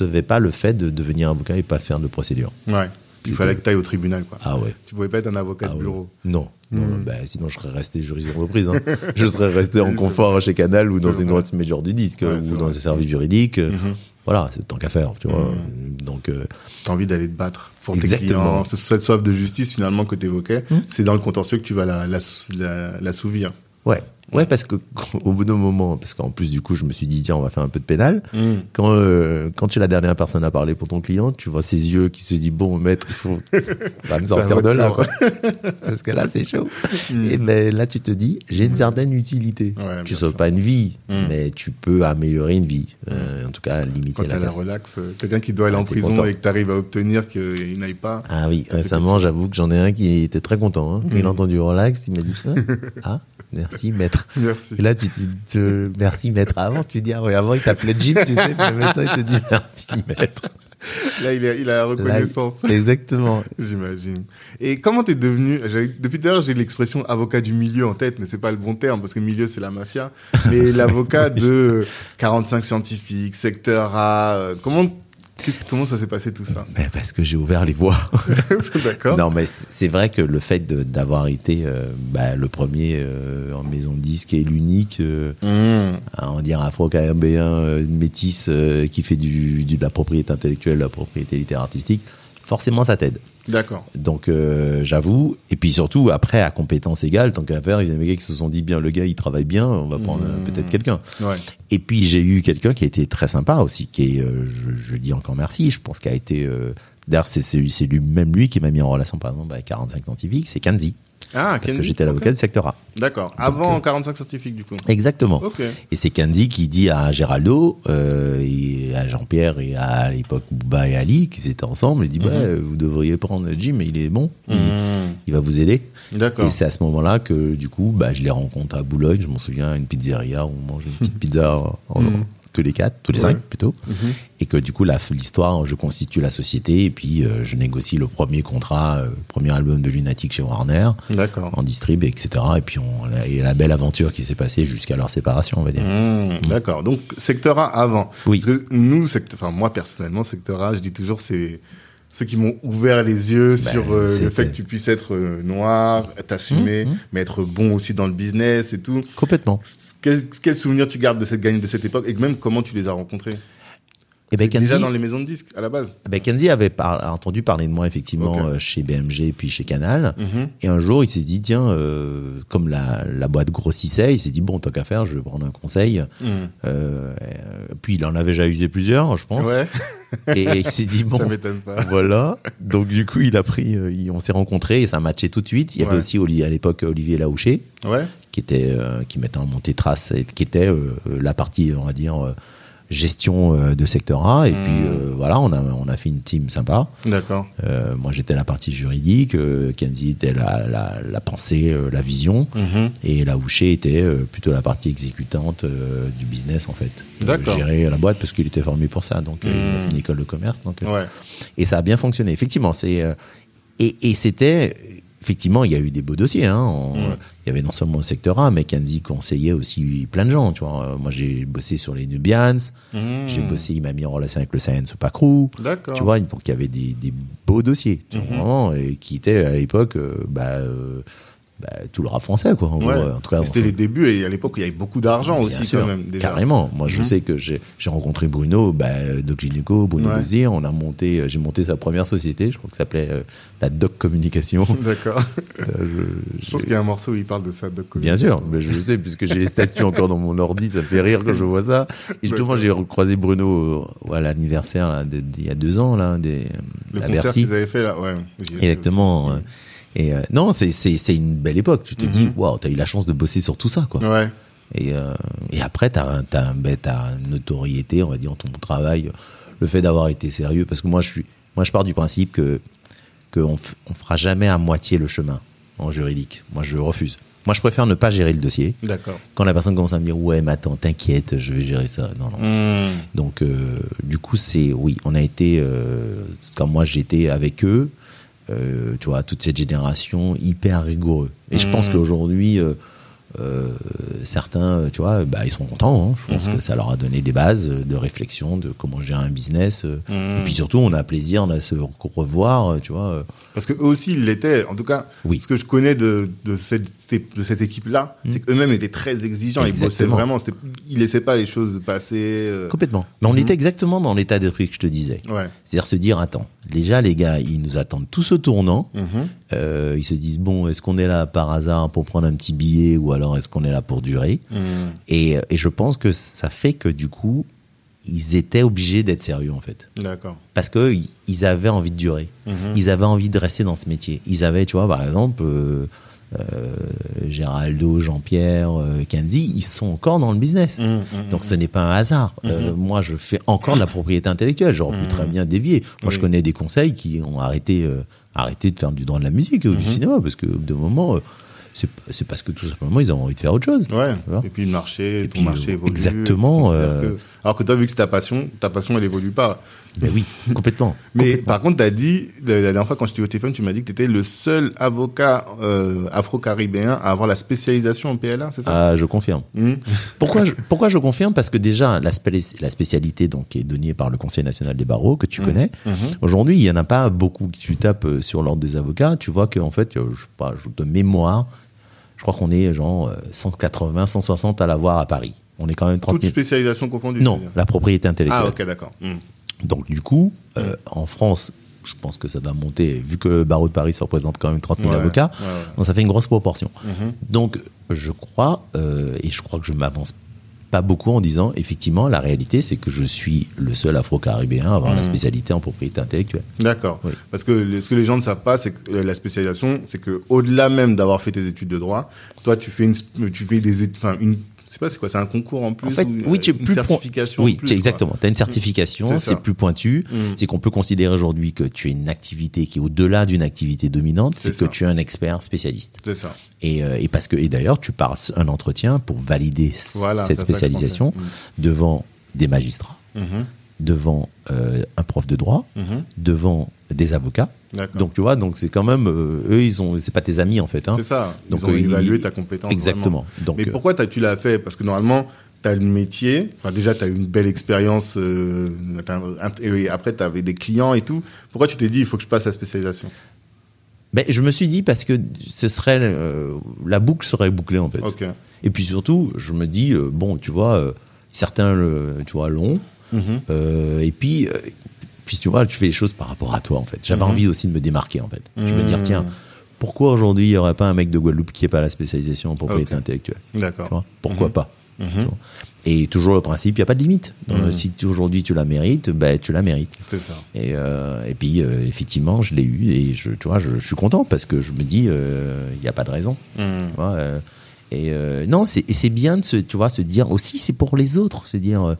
concevais pas le fait de devenir avocat et pas faire de procédure. Ouais. Il fallait que tu ailles au tribunal, quoi. Ah ouais. Tu pouvais pas être un avocat Ah de ouais. bureau. Non. non Hmm. bah, sinon, je serais resté juriste d'entreprise. Hein. je serais resté en confort chez Canal ou dans une grosse major du disque Ouais, ou dans un service juridique. Euh, Mhm. Voilà, c'est tant qu'à faire, tu vois. Hmm. Donc, euh, T'as envie d'aller te battre pour tes Exactement. clients. Ce- Cette soif de justice, finalement, que tu évoquais, Hmm. c'est dans le contentieux que tu vas la, la, la, l'assouvir. ouais. Ouais, parce que au bout d'un moment, parce qu'en plus du coup, je me suis dit tiens, on va faire un peu de pénal. Hmm. Quand euh, quand tu es la dernière personne à parler pour ton client, tu vois ses yeux qui se disent bon maître, il faut va me sortir de là quoi. parce que là c'est chaud. Hmm. Et ben là tu te dis j'ai une certaine utilité. Ouais, tu sauves sûr. pas une vie, Mm. mais tu peux améliorer une vie. Euh, en tout cas limiter Quand la casse. relax, euh, quelqu'un qui doit aller Ah, en prison content. et que t'arrives à obtenir qu'il n'aille pas. Ah oui, récemment, j'avoue que j'en ai un qui était très content. Hein. Quand il a Mm. entendu relax, il m'a dit ah, merci maître. Merci. Et là, tu te dis tu- merci maître. Avant, tu dis ah ouais, avant il t'appelait Jim, tu sais, mais maintenant il te dit merci maître. Là, il a, il a la reconnaissance. Exactement. J'imagine. Et comment t'es devenu, depuis d'ailleurs, j'ai l'expression avocat du milieu en tête, mais c'est pas le bon terme parce que milieu c'est la mafia. Mais l'avocat de 45 scientifiques, secteur A, euh, comment, comment ça s'est passé tout ça? Ben, parce que j'ai ouvert les voies. D'accord? Non, mais c'est vrai que le fait d'avoir été euh, bah, le premier euh, en maison disque et l'unique, euh, Mmh. à en dire afro-caribéen, euh, métis, euh, qui fait du, du- de la propriété intellectuelle, de la propriété littéraire artistique, forcément ça t'aide. D'accord. Donc euh, j'avoue, et puis surtout après à compétences égales, tant qu'à faire, il y a des gars qui se sont dit bien le gars il travaille bien, on va prendre euh, Mmh. peut-être quelqu'un. Ouais. Et puis j'ai eu quelqu'un qui a été très sympa aussi, qui est, euh, je, je dis encore merci, je pense qu'il a été, euh, d'ailleurs c'est lui même lui qui m'a mis en relation par exemple avec 45 scientifiques, c'est Kanzi, Ah, parce que j'étais l'avocat du secteur A. D'accord. Avant euh, 45 scientifiques, du coup. Exactement. Et c'est Kanzi qui dit à Géraldo euh, et à Jean-Pierre et à, à l'époque Bouba et Ali qui étaient ensemble, il dit bah vous devriez prendre Jim, il est bon, il, Mmh. il va vous aider. D'accord. Et c'est à ce moment-là que du coup, bah, je les rencontre à Boulogne. Je m'en souviens, à une pizzeria où on mange une petite pizza en- en- Mhm. Tous les quatre, tous les Ouais. cinq plutôt. Mhm. Et que du coup, l'histoire, je constitue la société et puis euh, je négocie le premier contrat, euh, premier album de Lunatic chez Warner D'accord. en distrib, etc. Et puis on, et la belle aventure qui s'est passée jusqu'à leur séparation, on va dire. Mmh, D'accord. Donc secteur A avant. Oui. Parce que nous, enfin moi personnellement, secteur A, je dis toujours c'est ceux qui m'ont ouvert les yeux Ben, sur euh, le fait que tu puisses être euh, noir, t'assumer, Mmh, mmh. mais être bon aussi dans le business et tout. Complètement. Quel, quel souvenir tu gardes de cette gagne de cette époque et même comment tu les as rencontrés? Et ben, Déjà Kenzie- dans les maisons de disques à la base. ben, Kenzie avait par- a entendu parler de moi effectivement euh, chez BMG puis chez Canal. Mhm. Et un jour, il s'est dit, tiens, euh, comme la, la boîte grossissait, il s'est dit, bon, tant qu'à faire, je vais prendre un conseil. Mhm. Euh, euh, puis il en avait déjà usé plusieurs, je pense. Ouais, Et, et il s'est dit, bon, ça m'étonne pas. voilà. Donc du coup, il a pris, euh, il- on s'est rencontrés et ça matchait tout de suite. Il y avait Ouais. aussi Oli- à l'époque Olivier Laouché, Ouais. qui était, euh, qui mettait en montée trace, et qui était euh, la partie, on va dire, euh, gestion euh, de secteur A. Et Mm. puis euh, voilà, on a, on a fait une team sympa. D'accord. Euh, moi, j'étais la partie juridique, euh, Kenzie était la, la, la pensée, euh, la vision, Mhm. et la Houché était euh, plutôt la partie exécutante euh, du business en fait. D'accord. gérer la boîte parce qu'il était formé pour ça, donc il a Mm. fait une école de commerce, donc Ouais. et ça a bien fonctionné. Effectivement, c'est euh, et, et c'était effectivement il y a eu des beaux dossiers. Hein, On- Mm. Il y avait non seulement le secteur A, mais Kenzie conseillait aussi plein de gens. Tu vois, Euh, moi j'ai bossé sur les Nubians, Mhm. j'ai bossé, il m'a mis en relation avec le Science Pacrou. D'accord. Tu vois, donc il y avait des, des beaux dossiers, tu vois, Mhm. vraiment, et qui étaient à l'époque, euh, bah, euh, bah, tout le rap français, quoi. En, Ouais. gros, en tout cas, C'était les débuts et à l'époque il y avait beaucoup d'argent aussi sûr, quand même déjà. Carrément. Moi, je Mhm. sais que j'ai rencontré Bruno, bah, Doc Gineco, Bruno Ouais. Désir. On a monté, euh, j'ai monté sa première société. Je crois que ça s'appelait euh, la Doc Communication. D'accord. Euh, je- Je pense qu'il y a un morceau où il parle de ça. Doc Bien sûr, mais je le sais puisque j'ai les statuts encore dans mon ordi, ça fait rire quand je vois ça. Et justement, j'ai recroisé Bruno euh, à l'anniversaire d'il y a deux ans là, des, Le à concert Bercy. qu'ils avaient fait là, ouais. Exactement. aussi. Et euh, non, c'est c'est c'est une belle époque. Tu te Mhm. dis, waouh, t'as eu la chance de bosser sur tout ça, quoi. Ouais. Et, euh, et après, t'as t'as ben, t'as une notoriété, on va dire, ton travail, le fait d'avoir été sérieux. Parce que moi, je suis, moi, je pars du principe que qu'on on fera jamais à moitié le chemin en juridique. Moi, je refuse. Moi, je préfère ne pas gérer le dossier. D'accord. Quand la personne commence à me dire, ouais, mais attends, t'inquiète, je vais gérer ça. Non, non. Mmh. Donc, euh, du coup, c'est oui, on a été, euh, comme moi, j'étais avec eux, tu vois, toute cette génération hyper rigoureux. Et je pense Mhm. qu'aujourd'hui, euh, euh, certains, tu vois, bah, ils sont contents. Hein. Je pense Mhm. que ça leur a donné des bases de réflexion de comment gérer un business. euh. Mmh. Et puis surtout, on a plaisir à se revoir, euh, tu vois. euh. Parce que eux aussi, ils l'étaient. En tout cas, Oui. ce que je connais de, de cette, de cette équipe-là, Mm. c'est qu'eux-mêmes étaient très exigeants. Ils bossaient Exactement. vraiment. Ils laissaient pas les choses passer. euh, Complètement. Mais on Mhm. était exactement dans l'état d'esprit que je te disais. Ouais. C'est-à-dire se dire, attends, déjà les gars, ils nous attendent tous au tournant. Mhm. Euh, ils se disent bon, est-ce qu'on est là par hasard pour prendre un petit billet ou alors est-ce qu'on est là pour durer Mmh. et, et je pense que ça fait que du coup, ils étaient obligés d'être sérieux en fait, D'accord. parce que ils- avaient envie de durer, Mhm. ils avaient envie de rester dans ce métier. Ils avaient, tu vois, par exemple. Euh, euh, Géraldo, Jean-Pierre, euh, Kenzie, ils sont encore dans le business. Mmh, mmh, Donc ce n'est pas un hasard. Euh, moi, je fais encore de la propriété intellectuelle. J'aurais pu très bien dévier. Moi, je connais des conseils qui ont arrêté, arrêté de faire du droit de la musique ou du Mhm. cinéma parce que de moment, euh, c'est parce que tout simplement ils ont envie de faire autre chose. Ouais. Et puis le marché, Et ton puis, marché euh, évolue. exactement, euh, que- Alors que toi, vu que c'est ta passion, ta passion, elle évolue pas. Mais oui, complètement. Mais Complètement. par contre, tu as dit, la dernière fois quand je t'ai au téléphone, tu m'as dit que tu étais le seul avocat euh, afro-caribéen à avoir la spécialisation en PLA, c'est ça? Ah, je confirme. Hmm Pourquoi je, pourquoi je confirme? Parce que déjà, la, spé- la spécialité donc, qui est donnée par le Conseil national des barreaux, que tu connais, Mhm. aujourd'hui, il y en a pas beaucoup qui tu tapes euh, sur l'ordre des avocats. Tu vois qu'en fait, euh, je sais pas, je- de mémoire, je crois qu'on est genre euh, 180, 160 à l'avoir à Paris. On est quand même 30 Toute 000. spécialisation confondue Non, la propriété intellectuelle. Ah, ok, d'accord. Hmm. Donc du coup, euh, en France, je pense que ça doit monter, vu que le barreau de Paris se représente quand même 30 000 Ouais, avocats, ouais, ouais. donc ça fait une grosse proportion. Mhm. Donc je crois, euh, et je crois que je m'avance pas beaucoup en disant, effectivement, la réalité, c'est que je suis le seul afro-caribéen à avoir la spécialité en propriété intellectuelle. D'accord. Oui. Parce que ce que les gens ne savent pas, c'est que euh, la spécialisation, c'est que au-delà même d'avoir fait tes études de droit, toi, tu fais une, tu fais des, études- enfin une, sais pas, c'est quoi, c'est un concours en plus En fait, ou, oui, tu es une plus certification. en Oui, plus, exactement. Tu as une certification, C'est plus pointu. Mm. C'est qu'on peut considérer aujourd'hui que tu as une activité qui est au-delà d'une activité dominante, C'est que tu es un expert spécialiste. C'est ça. Et, euh, et parce que et d'ailleurs, tu passes un entretien pour valider Voilà, cette spécialisation pensais. devant des magistrats, Mhm. devant euh, un prof de droit, Mhm. devant des avocats. Donc tu vois, donc c'est quand même euh, eux, ils ont, c'est pas tes amis en fait. Hein. c'est ça. Ils Donc, ont euh, évalué ils- ta compétence. Exactement. Donc Mais euh, pourquoi tu l'as fait? Parce que normalement, tu as le métier. Enfin, déjà, tu as eu une belle expérience. Euh, et après, tu avais des clients et tout. Pourquoi tu t'es dit, il faut que je passe la spécialisation? Ben, je me suis dit parce que ce serait la boucle serait bouclée en fait. Ok. Et puis surtout, je me dis bon, tu vois, certains tu vois l'ont. Mhm. Euh, et puis, euh, puis tu vois, tu fais les choses par rapport à toi en fait. J'avais Mhm. envie aussi de me démarquer en fait. Je me Mhm. dire tiens, pourquoi aujourd'hui il y aurait pas un mec de Guadeloupe qui ait pas la spécialisation en propriété Ok. intellectuelle D'accord. Pourquoi Mhm. pas Mhm. Et toujours le principe, il y a pas de limite. Donc, Mhm. Si aujourd'hui tu la mérites, ben tu la mérites. C'est ça. Et, euh, et puis euh, effectivement, je l'ai eu et je, tu vois, je, je suis content parce que je me dis, euh, il n'y a pas de raison. Mhm. Tu vois, euh, et euh, non, c'est bien de se, tu vois, se dire aussi, c'est pour les autres, se dire.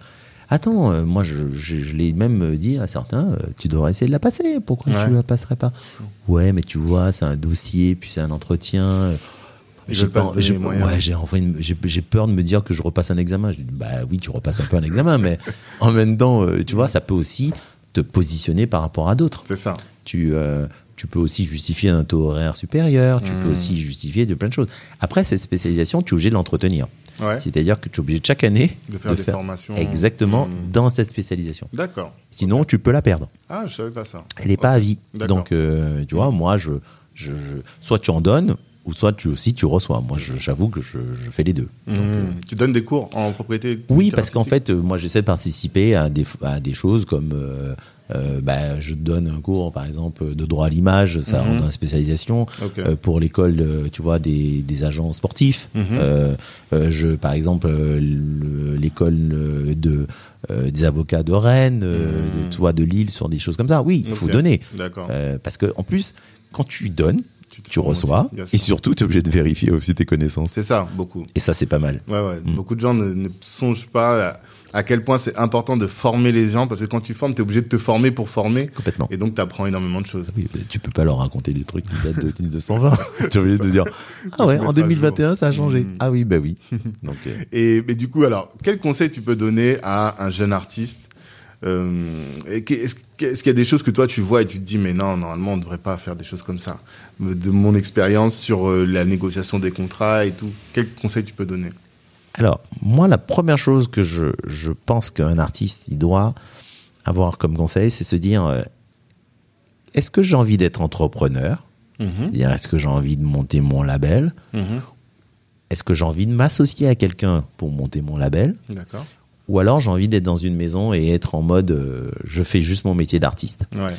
Attends, euh, moi je, je, je l'ai même dit à certains, euh, tu devrais essayer de la passer. Pourquoi Ouais. tu la passerais pas? Ouais, mais tu vois, c'est un dossier, puis c'est un entretien. J'ai donner j'ai- ouais, j'ai peur de me dire que je repasse un examen. Je dis, bah oui, tu repasses un peu un examen, mais en même temps, euh, tu vois, ça peut aussi te positionner par rapport à d'autres. C'est ça. Tu, euh, tu peux aussi justifier un taux horaire supérieur, tu Mm. peux aussi justifier de plein de choses. Après, cette spécialisation, tu es obligé de l'entretenir. Ouais. C'est-à-dire que tu es obligé chaque année De faire des formations. exactement Mhm. dans cette spécialisation. D'accord. Sinon, tu peux la perdre. Ah, je savais pas ça. Elle n'est pas à vie. Donc, euh, tu vois, moi, je, je, je- soit tu en donnes, ou soit tu aussi tu reçois. Moi, j'avoue que je, je fais les deux. Donc, euh. Tu donnes des cours en propriété oui, parce qu'en fait, euh, moi, j'essaie de participer à des, à des choses comme, euh, bah, je donne un cours, par exemple, de droit à l'image, ça Mhm. rentre dans la spécialisation. Euh, pour l'école, tu vois, des, des agents sportifs. Mhm. Euh, euh, je, par exemple, le- l'école de des avocats de Rennes, Mhm. de, tu vois, de Lille, sur des choses comme ça. Oui, il faut donner. D'accord. Parce que en plus, quand tu donnes, tu reçois, aussi, et surtout, tu es obligé de vérifier aussi tes connaissances. C'est ça, beaucoup. Et ça, c'est pas mal. Ouais, ouais. Mm. Beaucoup de gens ne, ne songent pas à, à quel point c'est important de former les gens parce que quand tu formes, tu es obligé de te former pour former Complètement. et donc tu apprends énormément de choses. Oui, tu peux pas leur raconter des trucs qui datent de 1920. tu es obligé de dire Ah ouais, en à 2021, ça a changé. Mm. Ah oui, bah oui. Donc, euh, Et mais du coup, alors, quel conseil tu peux donner à un jeune artiste euh, Est-ce qu'il y a des choses que toi tu vois et tu te dis mais non, normalement on ne devrait pas faire des choses comme ça. De mon expérience sur euh, la négociation des contrats et tout, quel conseil tu peux donner? Alors, moi, la première chose que je, je pense qu'un artiste, il doit avoir comme conseil, c'est se dire, euh, est-ce que j'ai envie d'être entrepreneur? Mhm, C'est-à-dire, est-ce que j'ai envie de monter mon label? Mhm. Est-ce que j'ai envie de m'associer à quelqu'un pour monter mon label? D'accord. Ou alors j'ai envie d'être dans une maison et être en mode, euh, je fais juste mon métier d'artiste Ouais.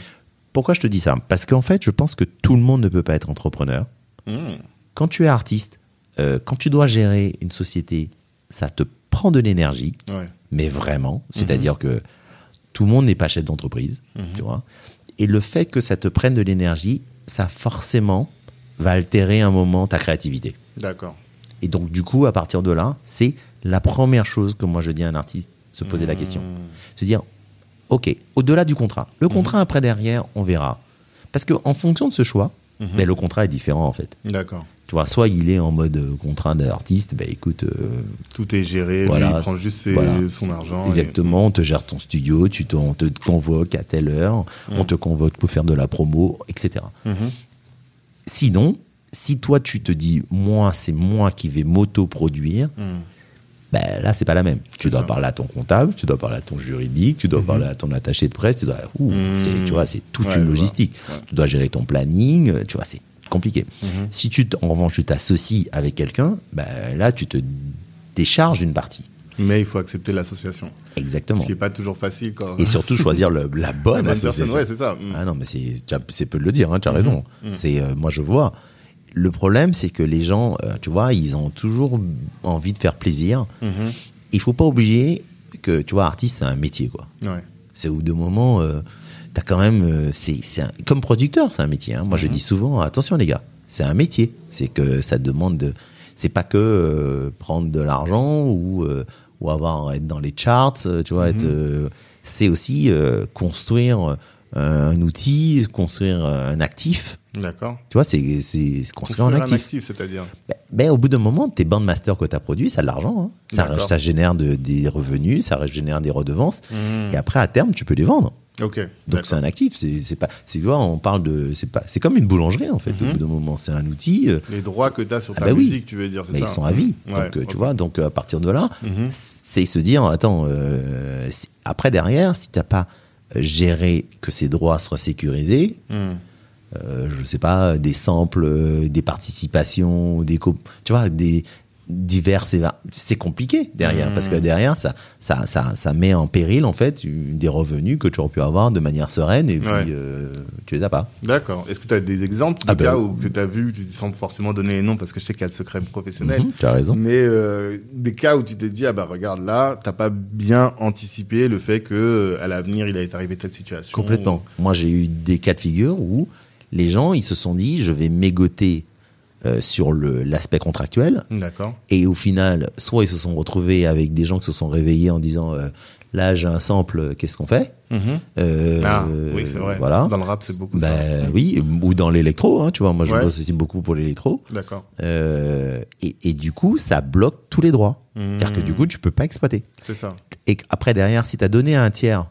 Pourquoi je te dis ça? Parce qu'en fait, je pense que tout le monde ne peut pas être entrepreneur. Mhm. Quand tu es artiste, euh, quand tu dois gérer une société, ça te prend de l'énergie, Ouais. mais vraiment. C'est-à-dire que tout le monde n'est pas chef d'entreprise, tu vois. Et le fait que ça te prenne de l'énergie, ça forcément va altérer un moment ta créativité. D'accord. Et donc, du coup, à partir de là, c'est la première chose que moi je dis à un artiste, se poser la question. Mhm. Se dire, OK, au-delà du contrat. Le contrat, après, derrière, on verra. Parce que en fonction de ce choix, Mais le contrat est différent en fait. D'accord. Tu vois, soit il est en mode euh, contrat d'artiste, ben écoute, euh, Tout est géré, Voilà. lui, il prend juste ses- Voilà. son argent. et- exactement, on te gère ton studio, tu te, on te convoque à telle heure, on te convoque pour faire de la promo, etc. Mhm. Sinon, si toi tu te dis, moi c'est moi qui vais m'auto-produire, Mhm. Ben là c'est pas la même. Tu dois ça. parler à ton comptable, tu dois parler à ton juridique, tu dois parler à ton attaché de presse, tu dois, ouh, Mhm. c'est, tu vois, c'est toute Ouais, une logistique. Ouais. Tu dois gérer ton planning, euh, tu vois, c'est compliqué. Mhm. Si tu, en revanche, tu t'associes avec quelqu'un, ben là tu te décharges d'une partie. Mais il faut accepter l'association. Exactement. Ce qui n'est pas toujours facile. Quand... Et surtout choisir le- la bonne La association. personne, ouais, c'est ça. Mhm. Ah non, mais c'est, peu de le dire, hein, tu as raison. C'est, euh, moi je vois. Le problème, c'est que les gens, euh, tu vois, ils ont toujours envie de faire plaisir. Mhm. Il faut pas oublier que, tu vois, artiste, c'est un métier, quoi. Ouais. C'est au bout de moment, euh, t'as quand même, euh, c'est, comme producteur, c'est un métier. Hein. Moi, je dis souvent, attention les gars, c'est un métier. C'est que ça demande de, c'est pas que euh, prendre de l'argent ou euh, ou avoir être dans les charts, tu vois. être, euh, c'est aussi euh, construire un outil, construire un actif. D'accord. Tu vois, c'est c'est construire un actif. c'est-à-dire. Ben, ben, au bout d'un moment, tes bandmasters que tu as produits, ça a de l'argent. Hein. Ça, ça génère de- des revenus, ça génère des redevances. Mhm. Et après, à terme, tu peux les vendre. Ok. Donc c'est un actif, c'est pas tu vois, on parle de c'est pas c'est comme une boulangerie en fait au bout d'un moment, c'est un outil euh, Les droits que tu as sur Ah ta oui. musique, tu veux dire, c'est ça ils sont à vie. Donc euh, tu vois, donc euh, à partir de là, Mhm. c'est se dire attends euh, après derrière si t'as pas géré que ces droits soient sécurisés. Euh, je sais pas des samples, euh, des participations, des tu vois des diverses c'est compliqué derrière parce que derrière ça ça ça ça met en péril en fait des revenus que tu aurais pu avoir de manière sereine et puis Ouais. euh, tu les as pas. D'accord. Est-ce que tu as des exemples de Ah bah cas où tu as vu, tu sans forcément donner les noms parce que je sais qu'il y a de secrets professionnels, Mhm, tu as raison. mais euh, des cas où tu t'es dit, ah bah regarde là, t'as pas bien anticipé le fait que à l'avenir il allait arriver telle situation. Complètement. Moi, j'ai eu des cas de figure où les gens, ils se sont dit, je vais mégoter euh, sur l'aspect contractuel, D'accord. et au final, soit ils se sont retrouvés avec des gens qui se sont réveillés en disant, euh, là, j'ai un sample, qu'est-ce qu'on fait? Mhm. Euh, Ah, oui, c'est vrai. Voilà. Dans le rap, c'est beaucoup Ben ça. oui, ou dans l'électro, hein, tu vois. Moi, je Ouais. bosse aussi beaucoup pour l'électro. D'accord. Et, et du coup, ça bloque tous les droits. C'est-à-dire que du coup, tu peux pas exploiter. C'est ça. Et après, derrière, si tu as donné à un tiers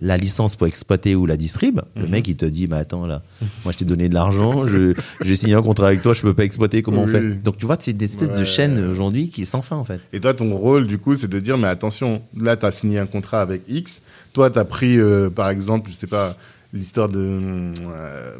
la licence pour exploiter ou la distrib, le mec, il te dit, bah attends, là, moi, je t'ai donné de l'argent, je- j'ai signé un contrat avec toi, je peux pas exploiter, comment on fait Donc, tu vois, c'est des espèces de Ouais. chaînes aujourd'hui qui est sans fin, en fait. Et toi, ton rôle, du coup, c'est de dire, mais attention, là, tu as signé un contrat avec X. Toi, tu as pris, euh, par exemple, je sais pas, l'histoire de euh,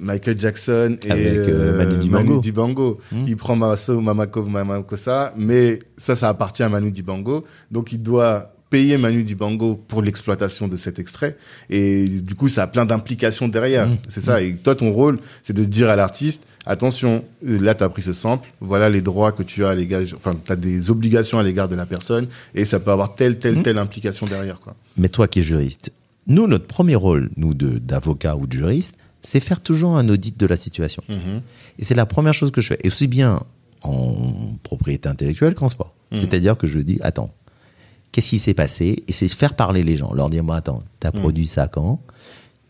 Michael Jackson et Avec, euh, Manu Dibango. Dibango. Hmm. Il prend Mamaso, Mamako, Mamakosa, mais ça, ça appartient à Manu Dibango. Donc, il doit payer Manu Dibango pour l'exploitation de cet extrait. Et du coup, ça a plein d'implications derrière. Hmm. C'est ça. Et toi, ton rôle, c'est de dire à l'artiste, attention, là, tu as pris ce sample, voilà les droits que tu as à l'égard, enfin, tu as des obligations à l'égard de la personne, et ça peut avoir telle, telle, Hmm. telle implication derrière, quoi. Mais toi qui es juriste, nous, notre premier rôle, nous, de- d'avocat ou de juriste, c'est faire toujours un audit de la situation. Mhm. Et c'est la première chose que je fais. Et aussi bien en propriété intellectuelle qu'en sport. C'est-à-dire que je dis, attends, qu'est-ce qui s'est passé? Et c'est faire parler les gens. Leur dire, moi, attends, t'as produit ça quand?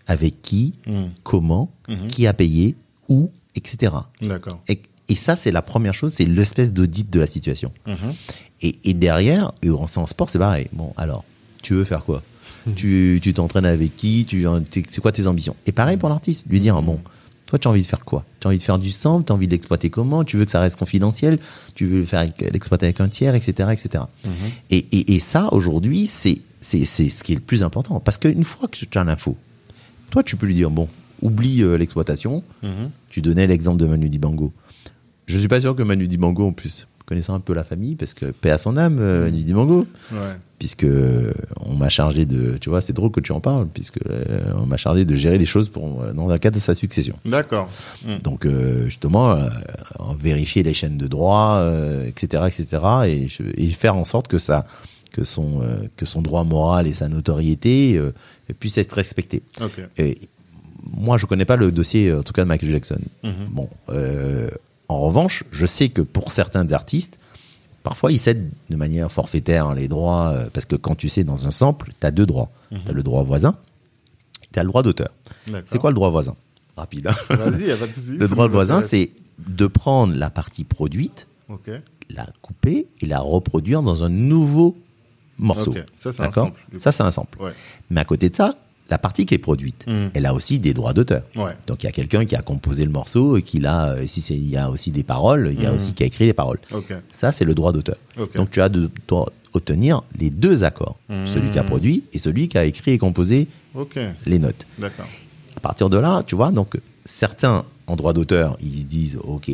Avec qui? Mhm. Comment? Mhm. Qui a payé? Où? Etc. D'accord. Et, et ça, c'est la première chose, c'est l'espèce d'audit de la situation. Mhm. Et, et derrière, et en en sport, c'est pareil. Bon, alors, tu veux faire quoi? Tu tu t'entraînes avec qui? Tu t'es- C'est quoi tes ambitions? Et pareil pour l'artiste, lui dire bon, toi, tu as envie de faire quoi? Tu as envie de faire du sample Tu as envie de l'exploiter comment? Tu veux que ça reste confidentiel? Tu veux le faire l'exploiter avec un tiers, etc., etc. Et, et, et ça, aujourd'hui, c'est c'est c'est ce qui est le plus important, parce qu'une fois que tu as l'info, toi, tu peux lui dire bon, oublie euh, l'exploitation. Mhm. Tu donnais l'exemple de Manu Dibango. Je suis pas sûr que Manu Dibango, en plus, connaissant un peu la famille, parce que paix à son âme, euh, Manu Dibango, Ouais. puisque euh, on m'a chargé de, tu vois, c'est drôle que tu en parles, puisque euh, on m'a chargé de gérer les choses pour euh, dans un cadre de sa succession. D'accord. Mhm. Donc euh, justement, en vérifier les chaînes de droit, etc., etc., et, je- et faire en sorte que ça, que son, que son droit moral et sa notoriété puissent être respectés. Ok. Et moi, je connais pas le dossier, en tout cas de Michael Jackson. Mhm. Bon, en revanche, je sais que pour certains artistes, parfois ils cèdent de manière forfaitaire les droits, euh, parce que quand tu sais dans un sample, tu as deux droits. Tu as le droit voisin, tu as le droit d'auteur. C'est quoi le droit voisin? Rapide. hein. Vas-y, pas de souci. Le droit voisin, c'est de prendre la partie produite, la couper et la reproduire dans un nouveau morceau. Ça, c'est un sample. Ça, c'est un sample. Ouais. Mais à côté de ça, la partie qui est produite, Mhm. elle a aussi des droits d'auteur. Ouais. Donc il y a quelqu'un qui a composé le morceau et qui l'a, euh, si c'est, il y a aussi des paroles, il y a Mhm. aussi qui a écrit les paroles. Ok. Ça, c'est le droit d'auteur. Donc tu as de dois obtenir les deux accords, Mhm. celui qui a produit et celui qui a écrit et composé les notes. D'accord. À partir de là, tu vois, donc certains en droit d'auteur, ils disent, ok,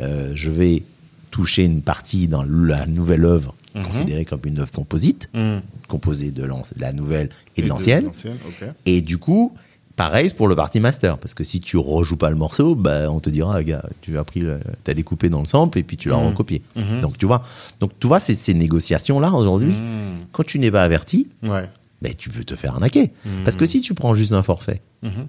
euh, je vais toucher une partie dans la nouvelle œuvre Mhm. considérée comme une œuvre composite, Hmm. composée de, la nouvelle et, Et de l'ancienne. Et du coup, pareil pour le parti master, parce que si tu rejoues pas le morceau, bah, on te dira, ah, gars, tu as pris, le, t'as découpé dans le sample et puis tu l'as Mhm. recopié. Mhm. Donc tu vois, donc tu vois ces, ces négociations là aujourd'hui, quand tu n'es pas averti, Ouais. ben tu peux te faire arnaquer. Mhm. Parce que si tu prends juste un forfait, Mhm.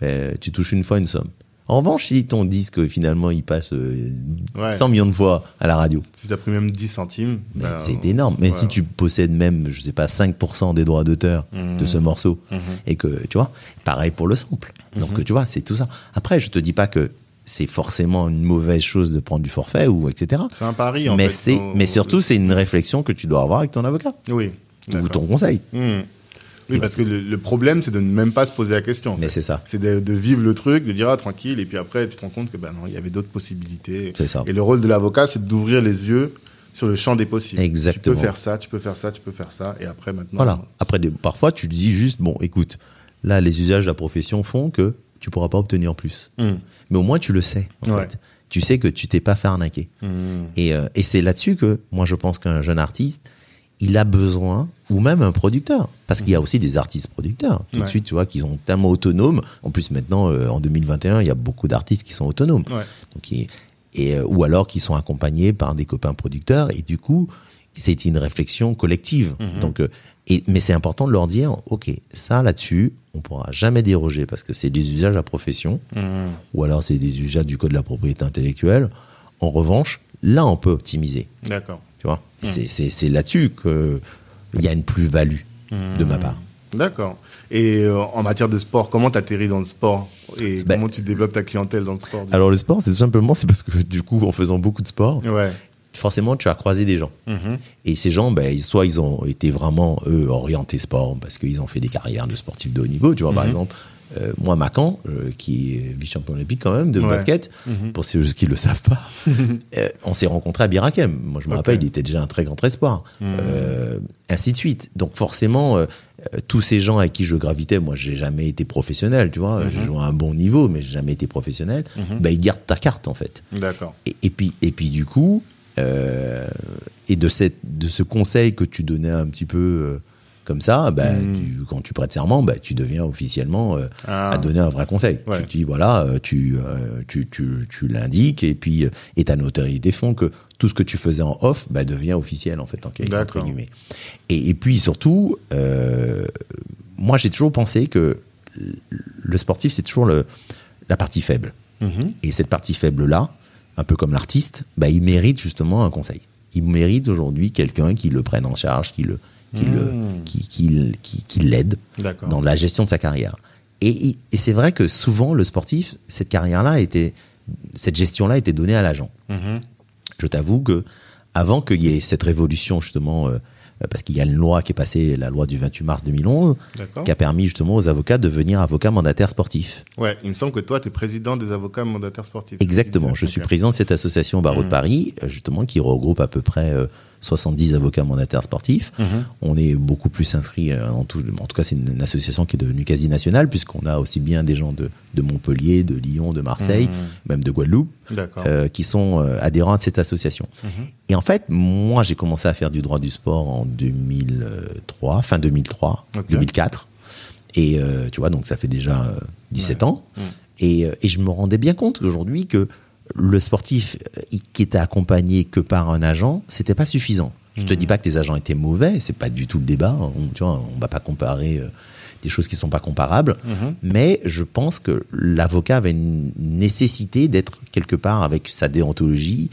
ben, tu touches une fois une somme. En revanche, si ton disque finalement il passe euh, Ouais. 100 millions de fois à la radio, Si t'as pris même 10 centimes, ben, bah, c'est énorme. Mais ouais. si tu possèdes même, je sais pas, 5% des droits d'auteur Mhm. de ce morceau, Mhm. et que, tu vois, pareil pour le sample. Donc, Mhm. tu vois, c'est tout ça. Après, je te dis pas que c'est forcément une mauvaise chose de prendre du forfait ou etc. C'est un pari, en Mais fait. mais surtout, c'est une réflexion que tu dois avoir avec ton avocat Oui. ou ton conseil. Oui, parce que le, le problème, c'est de ne même pas se poser la question. en Mais c'est ça. C'est de, de vivre le truc, de dire ah tranquille, et puis après tu te rends compte que bah non, il y avait d'autres possibilités. C'est ça. Et le rôle de l'avocat, c'est d'ouvrir les yeux sur le champ des possibles. Exactement. Tu peux faire ça, tu peux faire ça, tu peux faire ça, et après maintenant. Voilà. Après, parfois, tu te dis juste, bon, écoute, là, les usages de la profession font que tu pourras pas obtenir plus. Hmm. Mais au moins, tu le sais. En Ouais. fait. Tu sais que tu t'es pas fait arnaquer. Hmm. Et, euh, et c'est là-dessus que moi je pense qu'un jeune artiste, il a besoin, ou même un producteur, parce qu'il y a aussi des artistes producteurs, tout Ouais. de suite, tu vois, qui sont tellement autonomes. En plus, maintenant, euh, en 2021, il y a beaucoup d'artistes qui sont autonomes. Ouais. Donc, et, et, euh, ou alors qui sont accompagnés par des copains producteurs, et du coup, c'est une réflexion collective. Mhm. Donc, euh, et, mais c'est important de leur dire, ok, ça là-dessus, on pourra jamais déroger parce que c'est des usages à profession Hmm. ou alors c'est des usages du code de la propriété intellectuelle. En revanche, là, on peut optimiser. D'accord. Tu vois Et Mm. c'est- c'est c'est là-dessus que il y a une plus-value de ma part. D'accord. Et euh, en matière de sport, comment t'atterris dans le sport et Ben- comment tu développes ta clientèle dans le sport Alors le sport, c'est tout simplement, c'est parce que du coup, en faisant beaucoup de sport, Ouais. forcément, tu as croisé des gens. Mhm. Et ces gens, ben, soit ils ont été vraiment, eux, orientés sport, parce qu'ils ont fait des carrières de sportifs de haut niveau. Tu vois, par Mhm. exemple, euh, moi, Macan, euh, qui est vice-champion olympique quand même de Ouais. basket, Mhm. pour ceux qui le savent pas, euh, on s'est rencontrés à Birakem. Moi, je me rappelle, il était déjà un très grand espoir. Mhm. Ainsi de suite. Donc, forcément, tous ces gens avec qui je gravitais, moi, j'ai jamais été professionnel, tu vois. Mhm. J'ai joué à un bon niveau, mais j'ai jamais été professionnel. Ben, ils gardent ta carte, en fait. D'accord. Et, et puis, et puis, du coup, et de cette, de ce conseil que tu donnais un petit peu comme ça, ben, Mhm. tu- quand tu prêtes serment, ben, tu deviens officiellement euh, Ah. à donner un vrai conseil. Ouais. Tu dis voilà, euh, tu, euh, tu, tu, tu l'indiques et puis et ta notoriété font que tout ce que tu faisais en off bah, devient officiel en fait en quelque entre guillemets. Et, et puis surtout, euh, moi j'ai toujours pensé que le sportif c'est toujours le, la partie faible. Mhm. Et cette partie faible là, un peu comme l'artiste, bah, il mérite justement un conseil. Il mérite aujourd'hui quelqu'un qui le prenne en charge, qui le qui le Mhm. qui, qui, qui, l'aide dans la gestion de sa carrière. Et, et c'est vrai que souvent, le sportif, cette carrière-là était, cette gestion-là était donnée à l'agent. Mhm. Je t'avoue que avant qu'il y ait cette révolution, justement, euh, parce qu'il y a une loi qui est passée, la loi du 28 mars 2011, D'accord. qui a permis justement aux avocats de devenir avocats mandataires sportifs. Ouais, il me semble que toi, tu es président des avocats mandataires sportifs. Exactement. Je suis président de cette association au barreau de Mhm. Paris, euh, justement, qui regroupe à peu près euh, 70 avocats mandataires sportifs. Mhm. On est beaucoup plus inscrits, euh, en tout, en tout cas c'est une, association qui est devenue quasi nationale, puisqu'on a aussi bien des gens de, de Montpellier, de Lyon, de Marseille, Mhm. même de Guadeloupe, euh, qui sont euh, adhérents à cette association. Mhm. Et en fait, moi j'ai commencé à faire du droit du sport en 2003, fin 2003, Ok. 2004. Et euh, tu vois, donc ça fait déjà euh, 17 Ouais. ans. Et, euh, et je me rendais bien compte aujourd'hui que le sportif euh, qui était accompagné que par un agent, c'était pas suffisant. Je te Mhm. dis pas que les agents étaient mauvais, c'est pas du tout le débat. On, tu vois, on va pas comparer euh, des choses qui sont pas comparables. Mhm. Mais je pense que l'avocat avait une nécessité d'être quelque part avec sa déontologie,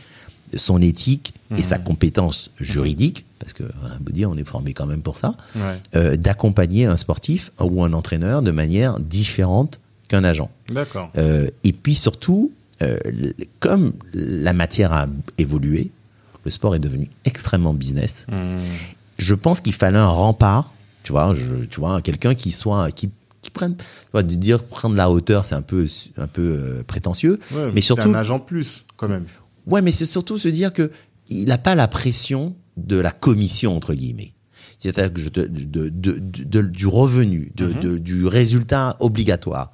son éthique et Mhm. sa compétence juridique, parce que hein, on dire on est formé quand même pour ça, Ouais. euh, d'accompagner un sportif ou un entraîneur de manière différente qu'un agent. D'accord. Euh, et puis surtout, euh, comme la matière a évolué, le sport est devenu extrêmement business. Hmm. Je pense qu'il fallait un rempart, tu vois, je, tu vois, quelqu'un qui soit qui qui prenne, tu vois, de dire prendre la hauteur, c'est un peu un peu euh, prétentieux, Ouais, mais c'est surtout un agent plus quand même. Ouais, mais c'est surtout se dire que il n'a pas la pression de la commission entre guillemets. C'est-à-dire de, de, de- du revenu, de- du résultat obligatoire.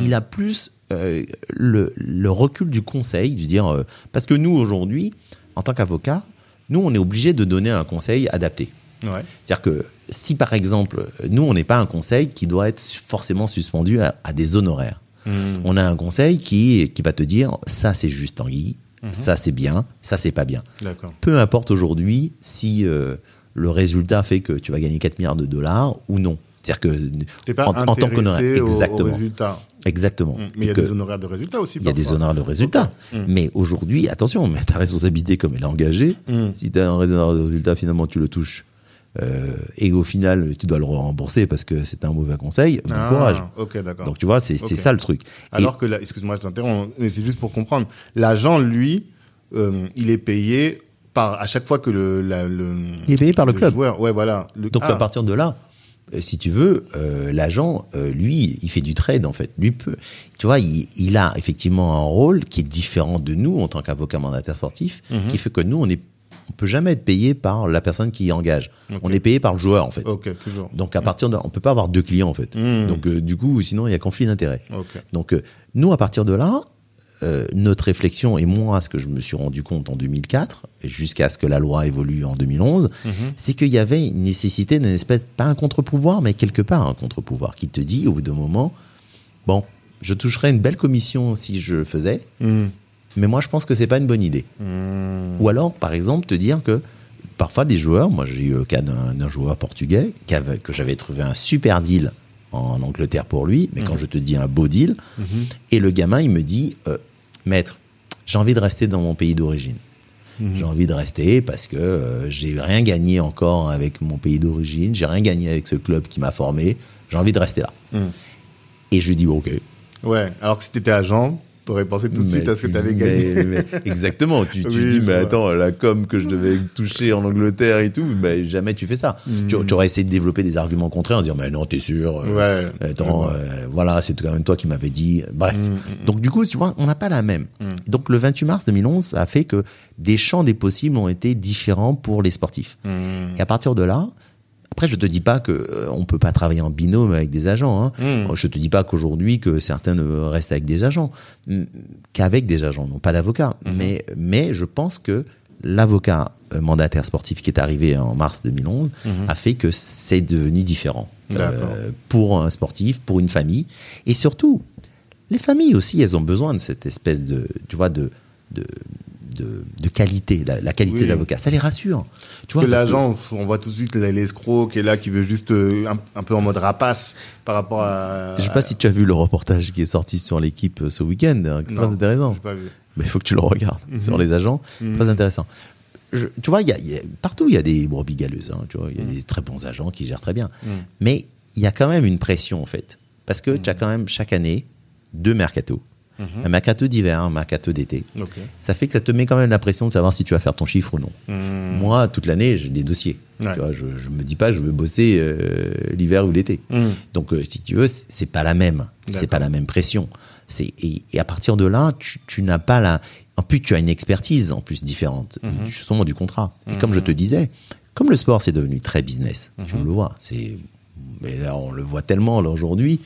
Il a plus euh, le, le recul du conseil, de dire euh, parce que nous aujourd'hui, en tant qu'avocat, nous on est obligé de donner un conseil adapté. Ouais. C'est-à-dire que si par exemple, nous on n'est pas un conseil qui doit être forcément suspendu à, à des honoraires. Hmm. On a un conseil qui, qui va te dire ça c'est juste Tanguy, ça c'est bien, ça c'est pas bien. Peu importe aujourd'hui si euh, le résultat fait que tu vas gagner 4 milliards de dollars ou non. C'est-à-dire que pas en, en tant qu'honoraire, au, exactement, résultat. exactement. Hmm. Mais il y a Que- des honoraires de résultats aussi. il y a des honoraires de résultat. Ok. Mm. Mais aujourd'hui, attention, mais ta responsabilité comme elle est engagée, si tu as un honoraire de résultat, finalement tu le touches. euh, et au final, tu dois le rembourser parce que c'est un mauvais conseil. Bon Ah, courage. Ok, d'accord. Donc tu vois, c'est ça le truc. Et- Alors que là, excuse-moi, je t'interromps, mais c'est juste pour comprendre. L'agent, lui, euh, il est payé par à chaque fois que le, la- le Il est payé par le club. joueur, ouais, voilà. Le, Donc ah, à partir de là, euh, si tu veux, euh, l'agent, euh, lui, il fait du trade en fait. Lui peut, tu vois, il, il a effectivement un rôle qui est différent de nous en tant qu'avocat mandataire sportif, Mhm. qui fait que nous, on est, on peut jamais être payé par la personne qui engage. On est payé par le joueur en fait. Toujours. Donc à partir de, on peut pas avoir deux clients en fait. Mhm. Donc euh, du coup, sinon il y a conflit d'intérêts. Ok. Donc nous, à partir de là, euh, notre réflexion et moi, ce que je me suis rendu compte en 2004, et jusqu'à ce que la loi évolue en 2011, Mhm. c'est qu'il y avait une nécessité d'une espèce, pas un contre-pouvoir, mais quelque part un contre-pouvoir qui te dit au bout d'un moment, bon, je toucherais une belle commission si je le faisais, Hmm. mais moi je pense que c'est pas une bonne idée. Hmm. Ou alors, par exemple, te dire que parfois des joueurs, moi j'ai eu le cas d'un joueur portugais avait- que j'avais trouvé un super deal en Angleterre pour lui, mais quand je te dis un beau deal, Mhm. et le gamin il me dit, euh, maître, j'ai envie de rester dans mon pays d'origine. Mhm. J'ai envie de rester parce que euh, j'ai rien gagné encore avec mon pays d'origine, j'ai rien gagné avec ce club qui m'a formé, j'ai envie de rester là. Hmm. Et je lui dis ok. Ouais. Alors que si t'étais agent, t'aurais pensé tout de suite à ce que mais- gagner. mais- exactement. Tu, tu Oui, dis, mais vois. attends, la com que je devais toucher en Angleterre et tout, mais jamais tu fais ça. Hmm. Tu, tu aurais essayé de développer des arguments contraires en disant, mais non, t'es sûr. euh, Ouais. Attends, euh, voilà, c'est quand même toi qui m'avais dit. Bref. Mm, Donc du coup, tu vois, on n'a pas la même. Donc le 28 mars 2011, ça a fait que des champs des possibles ont été différents pour les sportifs. Hmm. Et à partir de là, après, je te dis pas que euh, on peut pas travailler en binôme avec des agents. Hein. Mm. Je te dis pas qu'aujourd'hui que certains ne restent avec des agents, qu'avec des agents, non pas d'avocats. Mm-hmm. Mais mais je pense que l'avocat euh, mandataire sportif qui est arrivé en mars 2011 a fait que c'est devenu différent. Euh, pour un sportif, pour une famille, et surtout les familles aussi, elles ont besoin de cette espèce de, tu vois, de de, de, de qualité, la, la qualité Oui. de l'avocat. Ça les rassure. Tu Parce que parce l'agent, on voit tout de suite l'escroc qui est là, qui veut juste euh, un, un peu en mode rapace par rapport à. Je sais pas si tu as vu le reportage qui est sorti sur l'équipe euh, ce week-end, hein, très intéressant. j'ai pas vu. Mais il faut que tu le regardes sur les agents, très intéressant. Je- tu vois, il y a, y a- partout il y a des brebis galeuses. hein, tu vois, il y a des très bons agents qui gèrent très bien. Mais il y a quand même une pression en fait, parce que tu as quand même chaque année deux mercato, un mercato d'hiver, un mercato d'été. Ça fait que ça te met quand même la pression de savoir si tu vas faire ton chiffre ou non. Moi, toute l'année, j'ai des dossiers. Ouais. Tu vois, je, je me dis pas, je veux bosser euh, l'hiver ou l'été. Mm. Donc, euh, si tu veux, c'est- pas la même. C'est pas la même pression. C'est et, et à partir de là, tu, tu n'as pas la. En plus, tu as une expertise en plus différente, Mhm. justement du contrat. Et comme je te disais, comme le sport c'est devenu très business, tu Mhm. le vois. C'est mais là, on le voit tellement là aujourd'hui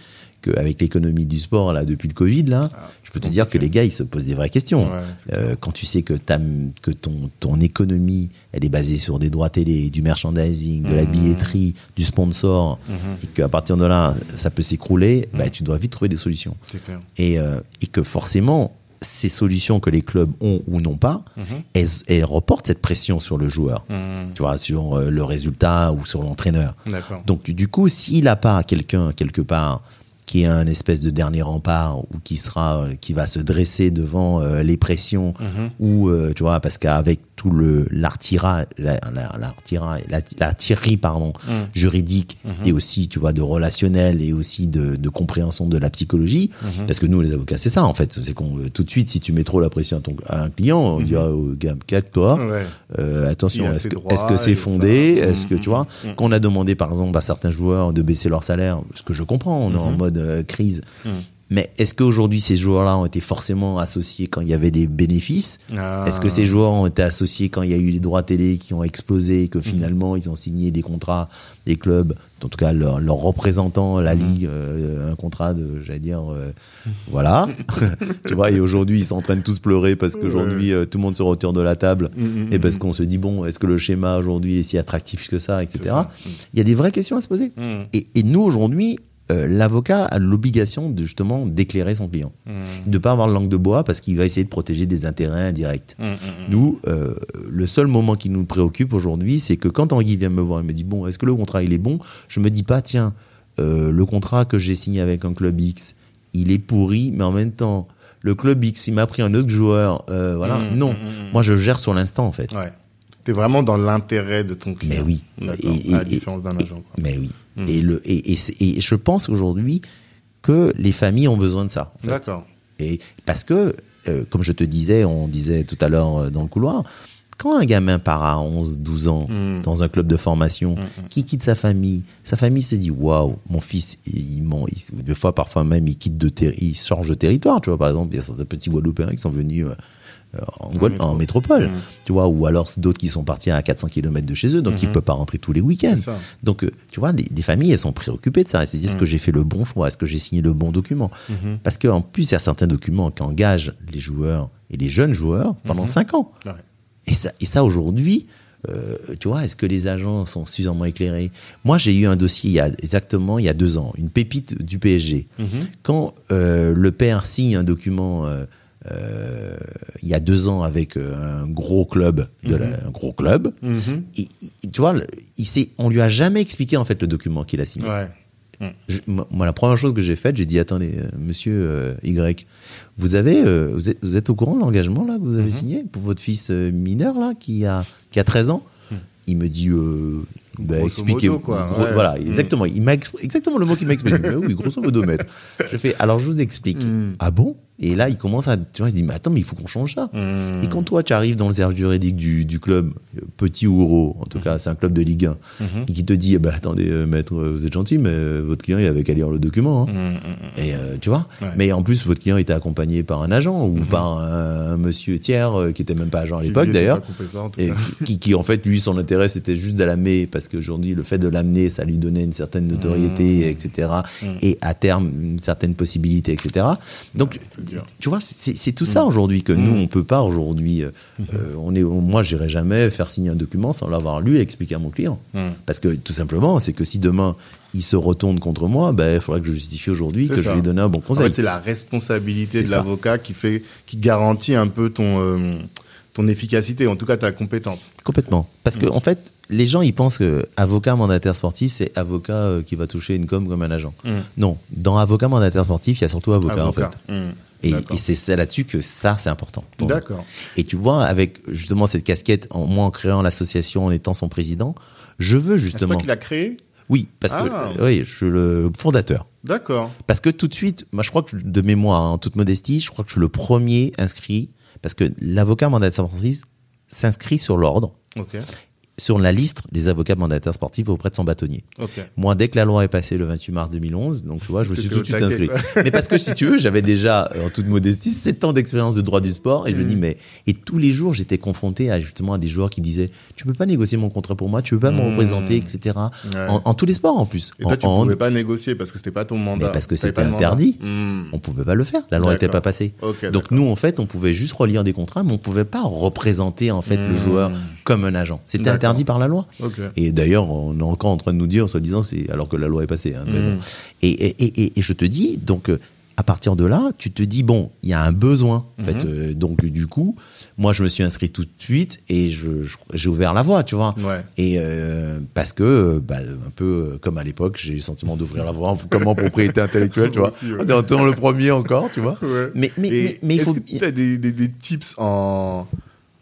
qu'avec l'économie du sport là depuis le Covid là, je peux te dire que les gars ils se posent des vraies questions. Ah, Ouais, Euh, quand tu sais que ta, que ton ton économie elle est basée sur des droits télé, du merchandising, de la Mhm. billetterie, du sponsor, et qu'à partir de là ça peut s'écrouler, bah, tu dois vite trouver des solutions. Clair. Et, euh, et que forcément ces solutions que les clubs ont ou n'ont pas, elles, elles reportent cette pression sur le joueur, Mm. tu vois, sur euh, le résultat ou sur l'entraîneur. Donc du coup, s'il n'a pas quelqu'un quelque part qui est un espèce de dernier rempart ou qui sera euh, qui va se dresser devant euh, les pressions Mhm. ou euh, tu vois parce qu'avec tout le l'artira la, la, la, l'artillerie, pardon Mhm. juridique et aussi tu vois de relationnel et aussi de, de compréhension de la psychologie Mhm. parce que nous les avocats c'est ça en fait c'est qu'on tout de suite si tu mets trop la pression à, ton, à un client on dira oh, gars calme-toi Ouais. euh, attention, est-ce que, est-ce que c'est fondé? Mm, Est-ce que mm, tu vois? Mm. Qu'on a demandé par exemple à certains joueurs de baisser leur salaire, ce que je comprends, on est en Mhm. Mode euh, crise. Mm. Mais est-ce qu'aujourd'hui ces joueurs-là ont été forcément associés quand il y avait des bénéfices? Ah. Est-ce que ces joueurs ont été associés quand il y a eu les droits télé qui ont explosé et que Mhm. finalement ils ont signé des contrats des clubs, en tout cas leurs leur représentants, la Mhm. ligue, euh, un contrat de, j'allais dire, euh, voilà. tu vois, et aujourd'hui ils sont en train de tous pleurer parce qu'aujourd'hui euh, tout le monde se retire de la table et parce qu'on se dit bon, est-ce que le schéma aujourd'hui est si attractif que ça, etc. Il y a des vraies questions à se poser. Et, et nous aujourd'hui, euh, l'avocat a l'obligation de justement d'éclairer son client, mm, de pas avoir langue de bois parce qu'il va essayer de protéger des intérêts indirects. mm, mm, mm. Nous, euh, le seul moment qui nous préoccupe aujourd'hui, c'est que quand Tanguy vient me voir et me dit bon, est-ce que le contrat il est bon? Je me dis pas tiens, euh, le contrat que j'ai signé avec un club X, il est pourri, mais en même temps, le club X, il m'a pris un autre joueur, voilà. Non, moi je gère sur l'instant en fait. Ouais. T'es vraiment dans l'intérêt de ton client. Mais oui. Et- à la différence d'un agent. quoi. Mais oui. Mm. Et, le, et, et, je pense aujourd'hui que les familles ont besoin de ça. en fait. D'accord. Et parce que, euh, comme je te disais, on disait tout à l'heure euh, dans le couloir, quand un gamin part à 11, 12 ans Mm. dans un club de formation, Mm, mm. qui quitte sa famille, sa famille se dit waouh, mon fils, il, il, des fois, parfois même, il quitte de il change de territoire. Tu vois, par exemple, il y a certains petits Guadeloupéens qui sont venus euh, en, métropole, Mm. tu vois, ou alors d'autres qui sont partis à 400 km de chez eux, donc ils Mhm. peuvent pas rentrer tous les week-ends. Donc, euh, tu vois, les, les familles, elles sont préoccupées de ça. Elles se disent, est-ce Mm. que j'ai fait le bon choix? Est-ce que j'ai signé le bon document? Parce qu'en plus, il y a certains documents qui engagent les joueurs et les jeunes joueurs pendant Mhm. cinq ans. Ouais. Et ça, et ça aujourd'hui, euh, tu vois, est-ce que les agents sont suffisamment éclairés? Moi, j'ai eu un dossier il y a exactement il y a deux ans, une pépite du PSG. Quand euh, le père signe un document euh, euh, il y a deux ans avec euh, un gros club, de la- un gros club, Mhm. tu vois, le- il s'est, on lui a jamais expliqué en fait le document qu'il a signé. Ouais. Je- moi, la première chose que j'ai faite, j'ai dit attendez, euh, monsieur euh, Y, vous avez, euh, vous, êtes, vous êtes au courant de l'engagement là que vous avez Mhm. signé pour votre fils mineur là qui a qui a 13 ans? Mhm. Il me dit, bah, Grosso expliquez. modo, quoi, gros- ouais. Voilà, Mhm. exactement. Il m'a exactement le mot qu'il m'a expliqué. mais oui, grosso modo, maître. Je fais, alors je vous explique. Mhm. Ah bon? Et là, il commence à, tu vois, il dit, mais attends, mais il faut qu'on change ça. Mhm. Et quand toi, tu arrives dans le cercle juridique du, du club, petit ou gros, en tout cas, c'est un club de Ligue 1, Mhm. et qui te dit, eh ben, attendez, euh, maître, euh, vous êtes gentil, mais euh, votre client, il avait qu'à lire le document. hein. Mhm. Et euh, tu vois Ouais. Mais en plus, votre client était accompagné par un agent ou Mhm. par un, un monsieur tiers qui était même pas agent à l'époque d'ailleurs. Et qui, qui, en fait, lui, son intérêt, c'était juste l'amener, parce qu'aujourd'hui, le fait de l'amener, ça lui donnait une certaine notoriété, Mmh. etc. Mmh. Et à terme, une certaine possibilité, etc. Donc, Ouais, tu vois, c'est tout ça aujourd'hui que Mmh. nous, on peut pas aujourd'hui. euh, euh, on est, moi, j'irai jamais faire signer un document sans l'avoir lu et expliquer à mon client. Parce que tout simplement, c'est que si demain il se retourne contre moi, ben, il faudra que je justifie aujourd'hui que ça. je lui ai donné un bon En conseil. fait, c'est la responsabilité de l'avocat qui fait, qui garantit un peu ton, euh, ton efficacité, en tout cas ta compétence. Complètement. Parce que, en fait, les gens, ils pensent que avocat mandataire sportif, c'est avocat euh, qui va toucher une com comme un agent. Mhm. Non. Dans avocat mandataire sportif, il y a surtout avocat, en fait. Mhm. Et, et c'est là-dessus que ça, c'est important. D'accord. Et tu vois, avec justement cette casquette, en, moi, en créant l'association, en étant son président, je veux Ah, C'est toi justement. qui l'as créé? Oui, parce Ah. que, euh, oui, je suis le fondateur. D'accord. Parce que tout de suite, moi je crois que de mémoire, en toute modestie, je crois que je suis le premier inscrit, parce que l'avocat mandataire sportif s'inscrit sur l'ordre. Sur la liste des avocats mandataires sportifs auprès de son bâtonnier. Moi, dès que la loi est passée le 28 mars 2011, donc tu vois, je me suis tout de suite inscrit. Mais parce que si tu veux, j'avais déjà, euh, en toute modestie, 7 ans d'expérience de droit du sport, et je me Mm. dis, mais, et tous les jours, j'étais confronté à justement à des joueurs qui disaient, tu peux pas négocier mon contrat pour moi, tu peux pas me Mm. représenter, etc. Ouais. En, en tous les sports, en plus. Et toi, En- tu en- pouvais pas négocier parce que c'était pas ton mandat. Mais parce que c'était interdit. Mhm. on pouvait pas le faire. La loi n'était D'accord. pas passée. Donc nous, en fait, on pouvait juste relire des contrats, mais on pouvait pas représenter en fait le Mmh. joueur comme un agent. C'était. Interdit par la loi. Et d'ailleurs, on est encore en train de nous dire, en se disant, c'est alors que la loi est passée. hein, mais bon. et, et, et, je te dis, donc, euh, à partir de là, tu te dis bon, il y a un besoin. En fait, Euh, donc du coup, moi je me suis inscrit tout de suite et je, je- j'ai ouvert la voie, tu vois. Ouais. Et euh, parce que, bah, un peu comme à l'époque, j'ai eu le sentiment d'ouvrir la voie en- comme en propriété intellectuelle, tu vois. aussi, ouais. En étant le premier encore, tu vois. Ouais. Mais mais mais, mais il est-ce faut. que tu as des, des, des tips en,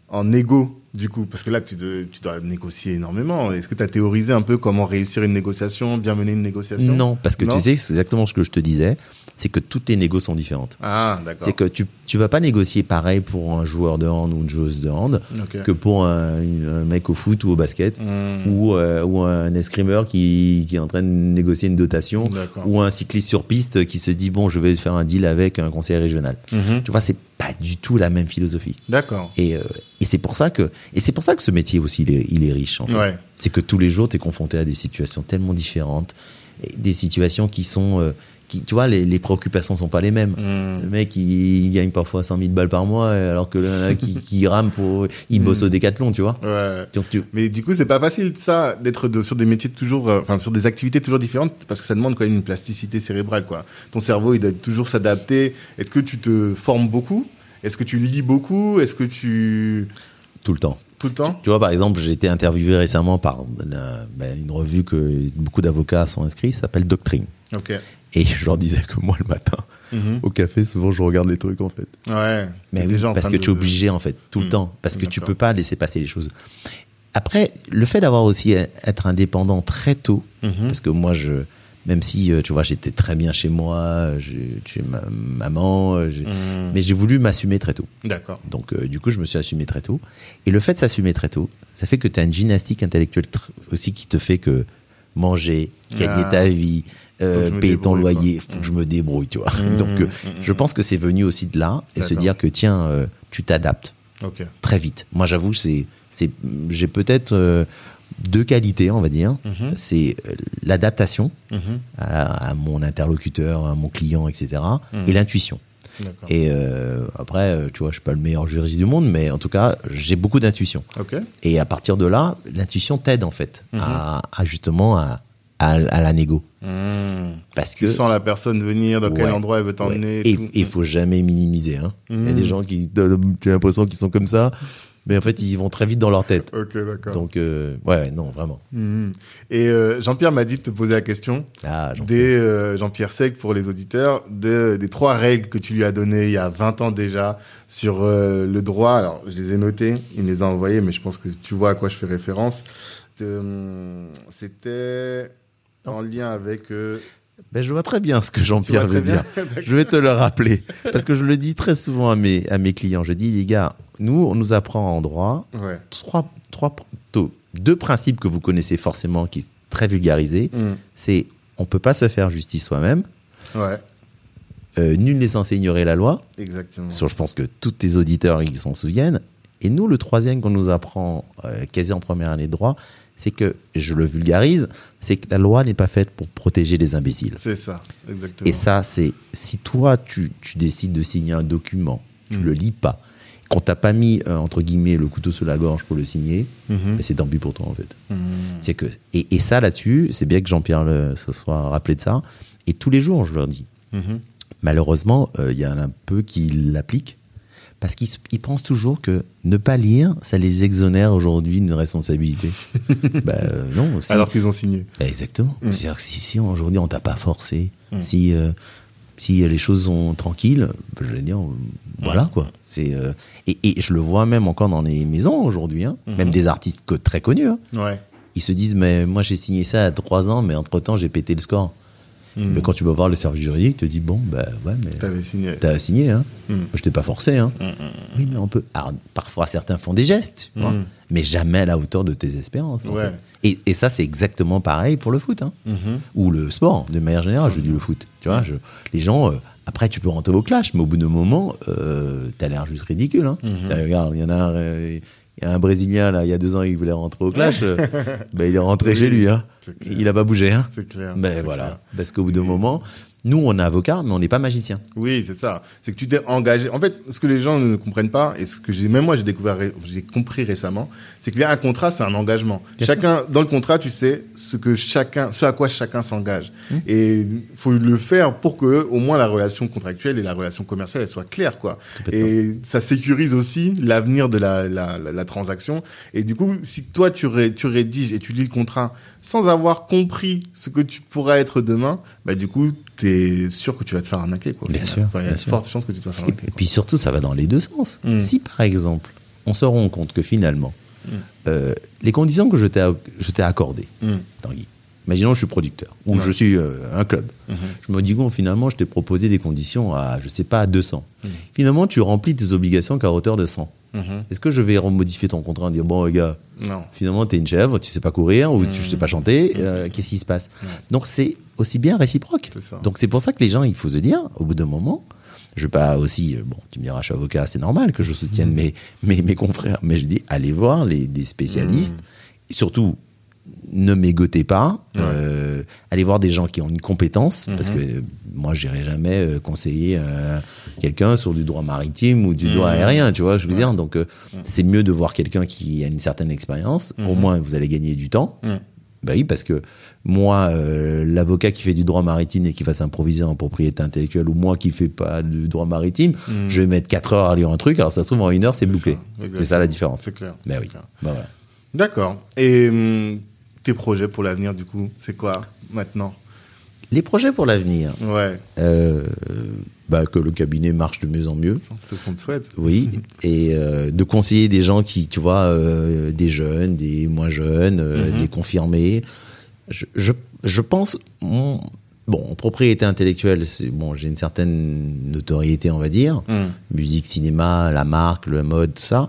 en égo, du coup Parce que là, tu, de- tu dois négocier énormément. Est-ce que tu as théorisé un peu comment réussir une négociation, bien mener une négociation? Non, parce que Non? tu sais, c'est exactement ce que je te disais, c'est que toutes les négos sont différentes. Ah, d'accord. C'est que tu tu vas pas négocier pareil pour un joueur de hand ou une joueuse de hand que pour un, mec au foot ou au basket Hmm. ou euh, ou un escrimeur qui qui est en train de négocier une dotation ou un cycliste sur piste qui se dit bon je vais faire un deal avec un conseiller régional. Mhm. Tu vois, c'est pas du tout la même philosophie. D'accord. Et, euh, et c'est pour ça que et c'est pour ça que ce métier aussi il est, il est riche en fait. Ouais. C'est que tous les jours tu es confronté à des situations tellement différentes, des situations qui sont euh, qui tu vois les, les préoccupations sont pas les mêmes. Le Hmm. mec, il, il gagne parfois 100 000 balles par mois, alors que là, qui, qui rame pour, il bosse Mm. au décathlon, tu vois. Ouais. Donc, tu, Mais du coup, c'est pas facile ça d'être de- sur des métiers toujours, euh, enfin sur des activités toujours différentes parce que ça demande quand même une plasticité cérébrale quoi. Ton cerveau il doit toujours s'adapter. Est-ce que tu te formes beaucoup? Est-ce que tu lis beaucoup? Est-ce que tu tout le temps. tout le temps? Tu vois, par exemple, j'ai été interviewé récemment par la- ben, une revue que beaucoup d'avocats sont inscrits, ça s'appelle Doctrine. Ok. Et je leur disais que moi, le matin, Mhm. au café, souvent, je regarde les trucs, en fait. Ouais. Mais oui, parce que de- tu es obligé, en fait, tout le Mm. temps. Parce que tu peux pas laisser passer les choses. Après, le fait d'avoir aussi être indépendant très tôt, Mhm. Parce que moi, je, même si, euh, tu vois, j'étais très bien chez moi, euh, j'ai ma maman, euh, Mhm. mais j'ai voulu m'assumer très tôt. D'accord. Donc, euh, du coup, je me suis assumé très tôt. Et le fait de s'assumer très tôt, ça fait que tu as une gymnastique intellectuelle aussi qui te fait que manger, gagner Ah. ta vie, euh, payer ton loyer, faut que je me débrouille, tu vois. Mhm. Donc, euh, Mhm. je pense que c'est venu aussi de là et se dire que, tiens, euh, tu t'adaptes très vite. Moi, j'avoue, c'est, c'est, j'ai peut-être euh, deux qualités, on va dire. C'est l'adaptation à, à mon interlocuteur, à mon client, etc. Et l'intuition. Et euh, après, tu vois, je suis pas le meilleur juriste du monde, mais en tout cas, j'ai beaucoup d'intuition. Et à partir de là, l'intuition t'aide en fait à, à justement à, à, à la négo. Mhm. Parce Tu que sens la personne venir, dans quel endroit elle veut ouais. t'emmener. et il faut jamais minimiser. Hein. Il y a des gens qui, j'ai l'impression qu'ils sont comme ça, mais en fait, ils vont très vite dans leur tête. Ok, d'accord. Donc, euh, ouais, non, vraiment. Mhm. Et euh, Jean-Pierre m'a dit de te poser la question Ah, j'en- des euh, Jean-Pierre Sec pour les auditeurs, de, des trois règles que tu lui as données il y a 20 ans déjà sur euh, le droit. Alors, je les ai notées, il me les a envoyées, mais je pense que tu vois à quoi je fais référence. Euh, En lien avec... euh, Ben, je vois très bien ce que Jean-Pierre veut dire. Je vais te le rappeler. Parce que je le dis très souvent à mes, à mes clients. Je dis, les gars, nous, on nous apprend en droit Ouais. trois, trois, deux principes que vous connaissez forcément qui sont très vulgarisés. Mhm. C'est on peut pas se faire justice soi-même. Ouais, Euh, nul n'est censé ignorer la loi. exactement. Ça, je pense que tous tes auditeurs ils s'en souviennent. Et nous, le troisième qu'on nous apprend euh, quasi en première année de droit, c'est que, je le vulgarise, c'est que la loi n'est pas faite pour protéger les imbéciles. C'est ça, exactement. Et ça, c'est si toi, tu, tu décides de signer un document, tu Mm. le lis pas, qu'on t'a pas mis, euh, entre guillemets, le couteau sous la gorge pour le signer, Mhm. ben, c'est tant pis pour toi, en fait. Mhm. C'est que, et, et ça, là-dessus, c'est bien que Jean-Pierre se soit rappelé de ça. Et tous les jours, je leur dis, Mhm. malheureusement, euh, il y en a un peu qui l'appliquent parce qu'ils pensent toujours que ne pas lire, ça les exonère aujourd'hui d'une responsabilité. bah, euh, non. Alors qu'ils ont signé. Bah, exactement. Mm. C'est-à-dire que si, si aujourd'hui on t'a pas forcé, Mm. si euh, si les choses sont tranquilles, bah, je vais dire, euh, voilà quoi. C'est euh, et, et je le vois même encore dans les maisons aujourd'hui, hein, Mhm. même des artistes que, très connus. hein. Ouais. ils se disent mais moi j'ai signé ça à trois ans, mais entre temps j'ai pété le score. Mhm. Mais quand tu vas voir le service juridique, te dit bon bah ouais mais T'avais signé. t'as signé hein. Mhm. Je t'ai pas forcé hein. Mhm. Oui mais on peut. Alors parfois certains font des gestes, tu vois, mais jamais à la hauteur de tes espérances. en Ouais. fait. Et, et ça c'est exactement pareil pour le foot. Hein Mhm. ou le sport de manière générale je dis le foot tu vois je, les gens euh, après tu peux rentrer au clash mais au bout d'un moment euh, t'as l'air juste ridicule hein. Mhm. T'as- regarde il y en a un euh, il y a un brésilien là il y a deux ans il voulait rentrer au clash euh, ben, il est rentré Oui, chez lui hein. il a pas bougé hein. C'est clair. mais c'est voilà clair. parce qu'au bout d'un moment Nous, on est avocat, mais on n'est pas magicien. Oui, c'est ça. C'est que tu t'es engagé. En fait, ce que les gens ne comprennent pas, et ce que j'ai, même moi, j'ai découvert, j'ai compris récemment, c'est qu'il y a un contrat, c'est un engagement. Bien chacun, dans le contrat, tu sais ce que chacun, ce à quoi chacun s'engage. Mmh. Et faut le faire pour que, au moins, la relation contractuelle et la relation commerciale, elle soit claire, quoi. Et ça sécurise aussi l'avenir de la, la, la, la transaction. Et du coup, si toi, tu, ré- tu rédiges et tu lis le contrat sans avoir compris ce que tu pourras être demain, bah, du coup, t'es sûr que tu vas te faire arnaquer, quoi. Bien sûr, Enfin, il y a de fortes chances que tu te fasses Et, arnaquer. et puis surtout, ça va dans les deux sens. Mm. Si par exemple, on se rend compte que finalement, Mm. euh, les conditions que je t'ai accordées. Tanguy, imaginons que je suis producteur ou Ouais. je suis euh, un club. Je me dis, bon, finalement, je t'ai proposé des conditions à, je sais pas, à 200. Mm. Finalement, tu remplis tes obligations qu'à hauteur de 100. Mhm. Est-ce que je vais remodifier ton contrat et dire, bon, les gars, Non. finalement, t'es une chèvre, tu sais pas courir ou tu sais pas chanter, euh, qu'est-ce qui se passe? Donc, c'est aussi bien réciproque. Donc, c'est pour ça que les gens, il faut se dire, au bout d'un moment, je vais pas aussi, euh, bon, tu me diras, je suis avocat, c'est normal que je soutienne mes, mes, mes confrères, mais je dis, allez voir les, des spécialistes, et surtout, ne mégotez pas, euh, allez voir des gens qui ont une compétence, parce Mhm. que moi, j'irai jamais euh, conseiller euh, quelqu'un sur du droit maritime ou du droit aérien, tu vois, je veux dire, donc euh, c'est mieux de voir quelqu'un qui a une certaine expérience, au moins vous allez gagner du temps. Bah oui, parce que moi, euh, l'avocat qui fait du droit maritime et qui va s'improviser en propriété intellectuelle, ou moi qui fais pas du droit maritime, Mm. je vais mettre 4 heures à lire un truc, alors ça se trouve en une heure, c'est bouclé. C'est ça la différence. C'est clair. Bah oui. Bah voilà. D'accord. Et hum, tes projets pour l'avenir, du coup, c'est quoi maintenant? Les projets pour l'avenir, Ouais, euh, bah, que le cabinet marche de mieux en mieux. c'est ce qu'on te souhaite. Oui, et euh, de conseiller des gens qui, tu vois, euh, des jeunes, des moins jeunes, Mhm. des confirmés. Je, je, je pense, bon, en propriété intellectuelle, c'est bon, j'ai une certaine notoriété, on va dire, Mm. musique, cinéma, la marque, le mode, tout ça.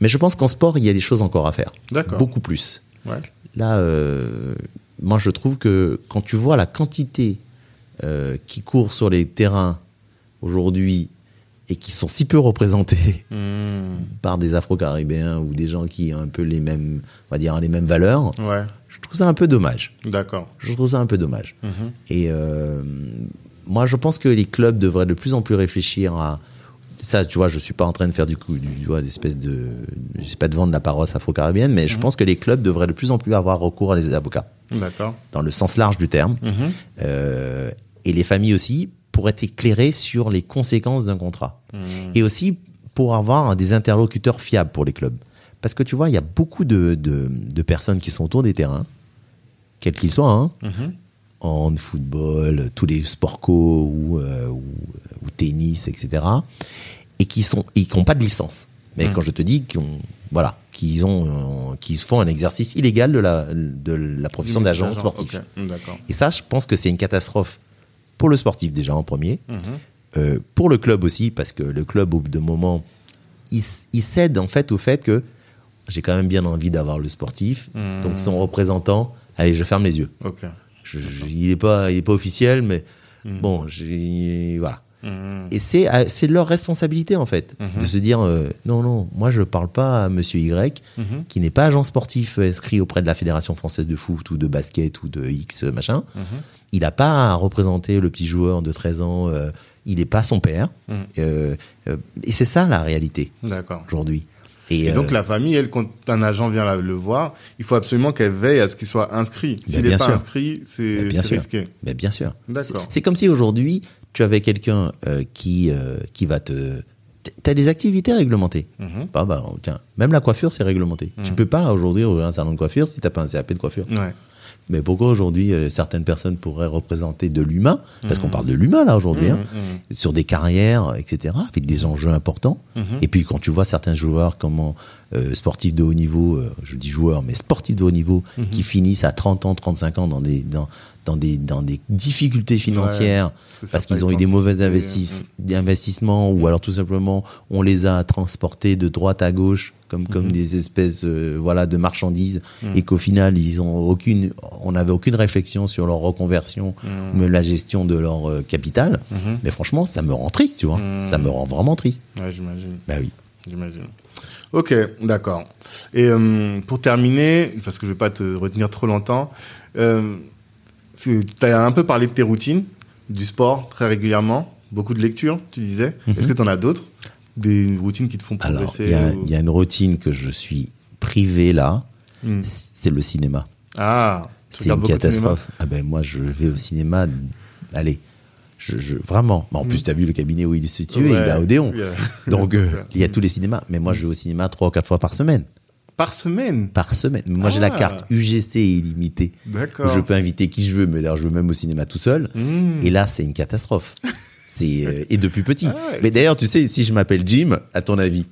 Mais je pense qu'en sport, il y a des choses encore à faire, D'accord. beaucoup plus. Ouais. Là, euh, moi, je trouve que quand tu vois la quantité euh, qui court sur les terrains aujourd'hui et qui sont si peu représentés Mm. par des Afro-Caribéens ou des gens qui ont un peu les mêmes, on va dire, les mêmes valeurs, Ouais. je trouve ça un peu dommage. D'accord. Je trouve ça un peu dommage. Mhm. Et euh, moi, je pense que les clubs devraient de plus en plus réfléchir à ça. Tu vois, je suis pas en train de faire du coup, du, tu vois, d'espèce de, je sais pas de vendre la paroisse afro-caribéenne, mais je Mhm. pense que les clubs devraient de plus en plus avoir recours à des avocats. Dans le sens large du terme, Mhm. euh, et les familles aussi, pour être éclairées sur les conséquences d'un contrat. Mm. Et aussi pour avoir des interlocuteurs fiables pour les clubs. Parce que tu vois, il y a beaucoup de, de, de personnes qui sont autour des terrains, quels qu'ils soient, hein, Mhm. en football, tous les sports co ou, euh, ou, ou tennis, etc. Et qui sont, et qui n'ont pas de licence. Mais quand je te dis qu'ils ont, voilà, qu'ils ont, euh, qu'ils font un exercice illégal de la, de la profession d'agent sportif. D'accord. Et ça, je pense que c'est une catastrophe pour le sportif déjà en premier, Mhm. euh, pour le club aussi, parce que le club, au bout d'un moment, il, il cède en fait au fait que j'ai quand même bien envie d'avoir le sportif, Mhm. donc son représentant, allez, je ferme les yeux. Ok. Je- je- il est pas, il est pas officiel, mais Mhm. bon, voilà. Mhm. Et c'est, à- c'est leur responsabilité en fait Mhm. de se dire euh, non, non, moi je parle pas à Monsieur Y Mhm. qui n'est pas agent sportif euh, inscrit auprès de la fédération française de foot ou de basket ou de X euh, machin. Mhm. Il n'a pas à représenter le petit joueur de 13 ans. euh, il n'est pas son père. Mhm. Euh, euh, et c'est ça la réalité D'accord. aujourd'hui. Et euh, donc la famille, elle, quand un agent vient le voir, il faut absolument qu'elle veille à ce qu'il soit inscrit. S'il Ben, n'est bien pas sûr. inscrit, c'est Ben, bien c'est sûr. risqué. mais bien sûr. D'accord. C'est comme si aujourd'hui tu avais quelqu'un euh, qui euh, qui va te T'as des activités réglementées. Mhm. Bah, bah, tiens, même la coiffure, c'est réglementé. Mhm. Tu peux pas aujourd'hui ouvrir un salon de coiffure si t'as pas un CAP de coiffure. Ouais. Mais pourquoi aujourd'hui euh, certaines personnes pourraient représenter de l'humain? Parce qu'on Mhm. parle de l'humain là aujourd'hui, hein, Mhm. sur des carrières, etc., avec des enjeux importants. Et puis quand tu vois certains joueurs, comment euh, sportifs de haut niveau, euh, je dis joueurs, mais sportifs de haut niveau, qui finissent à 30 ans, 35 ans dans des dans dans des dans des difficultés financières parce qu'ils ont eu des mauvais investis- investissements ou alors tout simplement on les a transportés de droite à gauche comme comme Mhm. des espèces euh, voilà de marchandises Mhm. et qu'au final ils ont aucune on n'avait aucune réflexion sur leur reconversion Mhm. ou même la gestion de leur euh, capital mais franchement ça me rend triste tu vois ça me rend vraiment triste Ouais, j'imagine. bah oui J'imagine. Ok, d'accord. Et euh, pour terminer, parce que je vais pas te retenir trop longtemps, euh, tu as un peu parlé de tes routines. Du sport très régulièrement, beaucoup de lectures, tu disais. Est-ce que tu en as d'autres? Des routines qui te font progresser il y, a- ou- il y a une routine que je suis privé là, Hmm. c'est le cinéma. Ah, C'est une catastrophe. Ah ben moi, je vais au cinéma. Allez, je, je vraiment. En plus, tu as vu le cabinet où il est situé, il Hmm. Ouais, est à Odéon. Donc, euh, il y a tous les cinémas. Mais moi, je vais au cinéma trois ou quatre fois par semaine. Par semaine Par semaine. Moi, j'ai la Ah. carte UGC illimitée. D'accord. Je peux inviter qui je veux, mais d'ailleurs, je veux même au cinéma tout seul. Hmm. Et là, c'est une catastrophe. C'est euh, et depuis petit. Ah mais d'ailleurs, tu sais, si je m'appelle Jim, à ton avis,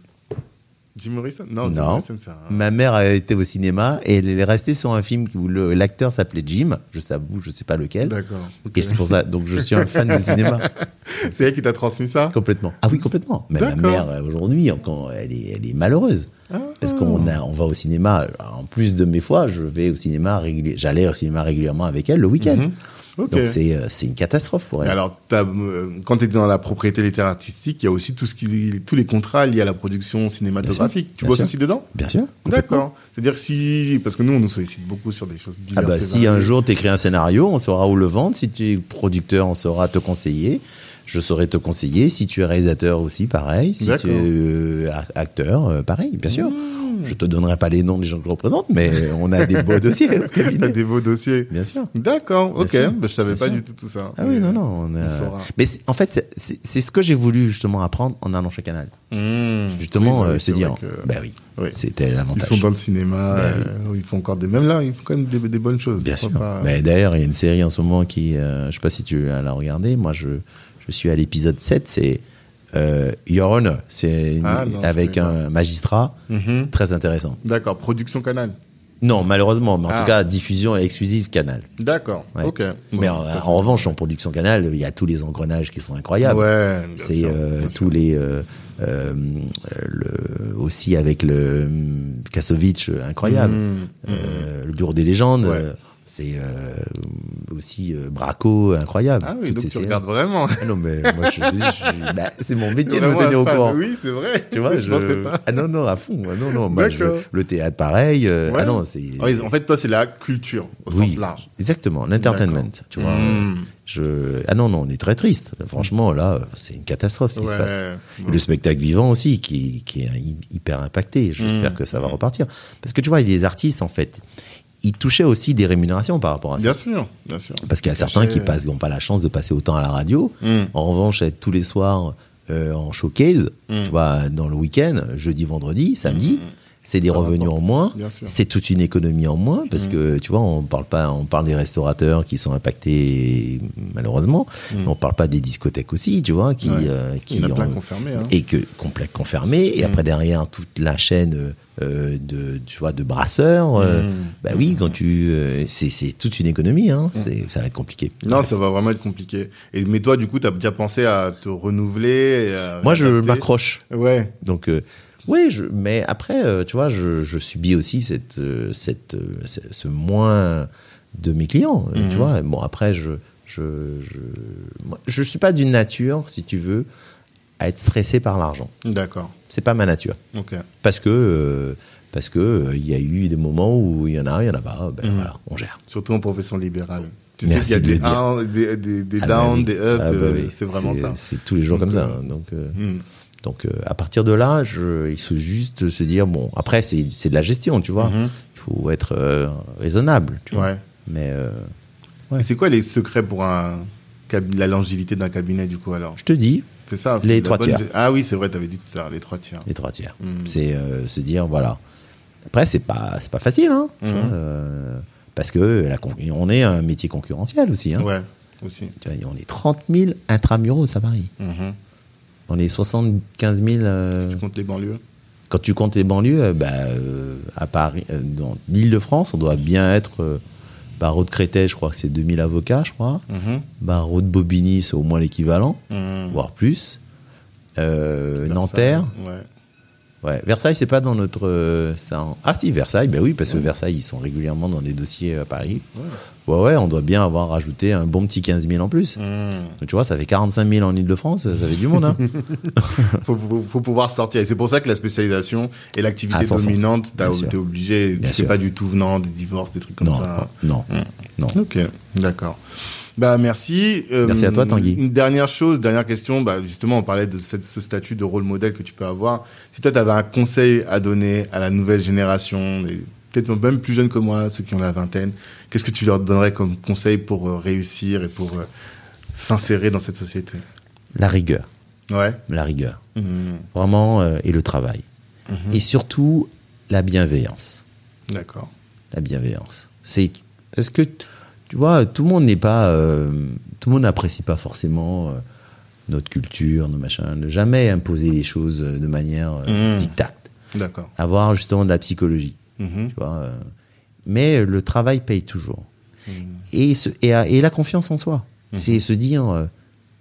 Jim Morrison? Non, Jim Non. Morrison, c'est un... ma mère a été au cinéma et elle est restée sur un film où le- l'acteur s'appelait Jim. Je t'avoue, je sais pas lequel. D'accord. ok. Et c'est pour ça, donc je suis un fan de cinéma C'est elle qui t'a transmis ça? Complètement. Ah oui, complètement. Mais ma D'accord. mère euh, aujourd'hui, quand elle est, elle est malheureuse Ah. parce qu'on a, on va au cinéma. En plus de mes fois, je vais au cinéma. J'allais au cinéma régulièrement avec elle le week-end. Mhm. Ok. Donc c'est, euh, c'est une catastrophe pour elle. alors, euh, quand tu es dans la propriété littéraire artistique, il y a aussi tout ce qui, tous les contrats liés à la production cinématographique. tu bosses aussi dedans? Bien sûr. D'accord. C'est-à-dire si, parce que nous, on nous sollicite beaucoup sur des choses Ah diverses. bah et si un jour t'écris un scénario, on saura où le vendre. Si tu es producteur, on saura te conseiller. Je saurai te conseiller. Si tu es réalisateur aussi, pareil. Si tu es euh, acteur, pareil, bien sûr. Mmh. Je te donnerai pas les noms des gens que je représente, mais on a des beaux dossiers au cabinet. des beaux dossiers. Bien sûr. D'accord, ok. sûr. Bah, je savais Bien pas sûr. du tout tout ça. Ah oui, non, non. On on saura. Mais en fait, c'est- ce que j'ai voulu justement apprendre en allant chez Canal. Mmh. Justement, Oui, bah euh, se dire, que- bah oui, Oui. c'était Ils l'avantage. sont dans le cinéma, Bah euh, ils font encore des, même là, ils font quand même des, des bonnes choses. Bien sûr. pas- Mais d'ailleurs, il y a une série en ce moment qui, euh, je sais pas si tu la regarder. Moi, je, je suis à l'épisode 7. C'est euh, Your Honor. C'est Ah, avec un magistrat Mhm. très intéressant. D'accord, production canal. Non, malheureusement, mais en Ah. tout cas, diffusion exclusive Canal. D'accord, Ouais. ok. mais Bon, en, revanche, en production Canal, il y a tous les engrenages qui sont incroyables. Ouais, C'est euh, tous les euh, euh, le, aussi avec le Kassovitch incroyable. Mhm. Euh, le bureau des légendes. Ouais. C'est euh, aussi euh, Braco, incroyable. Ah oui, donc tu séries. regardes vraiment. Ah non, mais moi, je, je- je- bah, c'est mon métier de me tenir au courant. Oui, c'est vrai. Tu vois, je, pensais pas. Ah non, non, à fond. Ah non, non. Moi, je- D'accord. le théâtre, pareil. euh, Ouais. Ah non, c'est. En fait, toi, c'est la culture au Oui, sens large. Exactement, l'entertainment. Tu vois. Mm. Je... Ah non, non, on est très triste. Franchement, là, c'est une catastrophe ce qui se Ouais. passe. Et le spectacle vivant aussi, qui, qui est hy- hyper impacté. J'espère Mm. que ça va repartir. Parce que tu vois, les artistes, en fait, ils touchaient aussi des rémunérations par rapport à ça. Bien sûr, bien sûr. Parce qu'il y a certains qui passent, n'ont pas la chance de passer autant à la radio. Mm. En revanche, être tous les soirs euh, en showcase, Mm. tu vois, dans le week-end, jeudi, vendredi, samedi, c'est des Ça revenus rapporte. en moins. C'est toute une économie en moins parce Mm. que tu vois, on parle pas, on parle des restaurateurs qui sont impactés malheureusement, Mm. mais on parle pas des discothèques aussi, tu vois, qui Ouais. euh, qui Il y en a plein ont-. Hein. et que complète confirmé et Mm. après derrière toute la chaîne euh, de tu vois de brasseurs euh, bah oui quand tu euh, c'est toute une économie hein c'est ça va être compliqué Non, ça va vraiment être compliqué. Et mais toi, du coup, t'as déjà pensé à te renouveler à moi je m'accroche Ouais. donc oui je mais après euh, tu vois je, je subis aussi cette euh, cette euh, ce, moins de mes clients euh, Mhm. tu vois bon après je je je moi, je suis pas d'une nature si tu veux à être stressé par l'argent D'accord. c'est pas ma nature Ok. parce que euh, parce que euh, y a eu des moments où il y en a, il y en a pas. Ben Mhm. voilà, on gère. Surtout en profession libérale. Tu Merci sais qu'il y a de des, uns, des, des, Ah bah downs, oui. des ups. Ah bah euh. C'est vraiment ça. C'est tous les jours comme ça. hein. Donc euh, Mm. Donc euh, à partir de là, je, il faut juste se dire bon. Après c'est de la gestion, tu vois. Mhm. Il faut être euh, raisonnable. Tu vois. Ouais. Mais euh, c'est quoi les secrets pour un la longévité d'un cabinet du coup alors? Je te dis C'est ça. Les trois bonne- tiers. Ah oui, c'est vrai, t'avais dit tout à l'heure les trois tiers. les trois tiers. Mm. C'est euh, se dire voilà. Après c'est pas pas facile hein. tu Mhm. vois, euh, parce que la con- on est un métier concurrentiel aussi. Hein. Ouais, aussi. Tu vois, on est 30 000 intramuros à Paris. Mhm. On est 75 000. euh, Tu comptes les banlieues quand tu comptes les banlieues, euh, bah, euh, à Paris, euh, dans l'Île-de-France, on doit bien être. barreau de Créteil, je crois que c'est 2000 avocats, je crois. Mhm. Barreau de Bobigny, c'est au moins l'équivalent, Mhm. voire plus. Nanterre. Ouais. Ouais. Versailles, c'est pas dans notre. euh, c'est en- Ah si, Versailles, ben oui, parce que Versailles, ils sont régulièrement dans les dossiers à Paris. Ouais. Ouais, ouais, on doit bien avoir rajouté un bon petit 15 000 en plus. Donc, tu vois, ça fait 45 000 en Ile-de-France, ça fait du monde, hein. faut, faut, faut pouvoir sortir. Et c'est pour ça que la spécialisation et l'activité sens. dominante, t'es obligé. Sûr. pas du tout venant, des divorces, des trucs comme non, ça. non, Mm. non. Ok, d'accord. Bah merci. Euh, Merci à toi, Tanguy. Une dernière chose, dernière question. Bah justement, on parlait de cette, ce statut de rôle modèle que tu peux avoir. Si toi, tu avais un conseil à donner à la nouvelle génération, peut-être même plus jeunes que moi, ceux qui ont la vingtaine, qu'est-ce que tu leur donnerais comme conseil pour euh, réussir et pour euh, s'insérer dans cette société? La rigueur, Ouais. la rigueur, Mhm. vraiment, et le travail. Et surtout, la bienveillance. D'accord. La bienveillance. C'est parce que tu vois, tout le monde n'est pas, euh, tout le monde n'apprécie pas forcément euh, notre culture, nos machins. Ne jamais imposer les choses euh, de manière euh, dictate. D'accord. Avoir justement de la psychologie. Mhm. Tu vois. Mais le travail paye toujours. Mhm. Et, et, et la confiance en soi. C'est se dire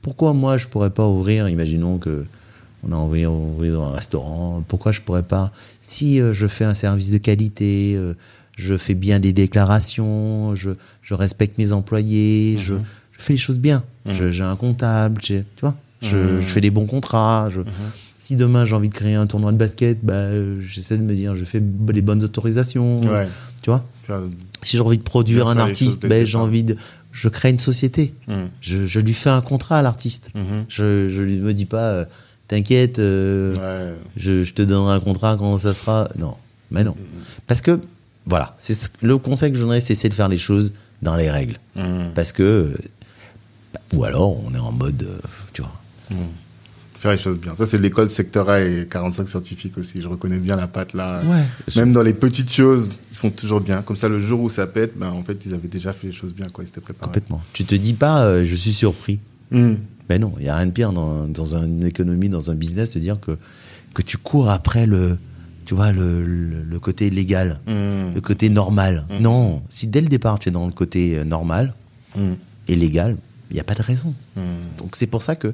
pourquoi moi je pourrais pas ouvrir, imaginons que on a envie d'ouvrir un restaurant, pourquoi je pourrais pas si je fais un service de qualité, je fais bien des déclarations, je, je respecte mes employés, je, je fais les choses bien. Je- J'ai un comptable, tu vois, je, Mhm. je fais des bons contrats. Je, Si demain j'ai envie de créer un tournoi de basket, bah, j'essaie de me dire je fais les bonnes autorisations, Ouais. tu vois. Faire- Si j'ai envie de produire un artiste, ben, j'ai envie de. Je crée une société. Mhm. Je, je lui fais un contrat à l'artiste. Mhm. Je, je lui me dis pas, euh, t'inquiète, euh, Ouais. je, je te donnerai un contrat quand ça sera. Non, mais non. Parce que, voilà, c'est ce- le conseil que je donnerais, c'est de faire les choses dans les règles. Mhm. Parce que. ou alors, on est en mode. euh, tu vois. Faire les choses bien. Ça, c'est l'école secteur A et 45 scientifiques aussi. Je reconnais bien la patte là. Ouais. Même dans les petites choses, ils font toujours bien. Comme ça, le jour où ça pète, ben, en fait, ils avaient déjà fait les choses bien, quoi. Ils s'étaient préparés. Complètement. Tu te dis pas, euh, je suis surpris. Mhm. Ben non, il y a rien de pire dans, dans une économie, dans un business, de dire que, que tu cours après le, tu vois, le, le, le côté légal, Mhm. le côté normal. Non, si dès le départ tu es dans le côté euh, normal Mhm. et légal, il n'y a pas de raison. Donc c'est pour ça que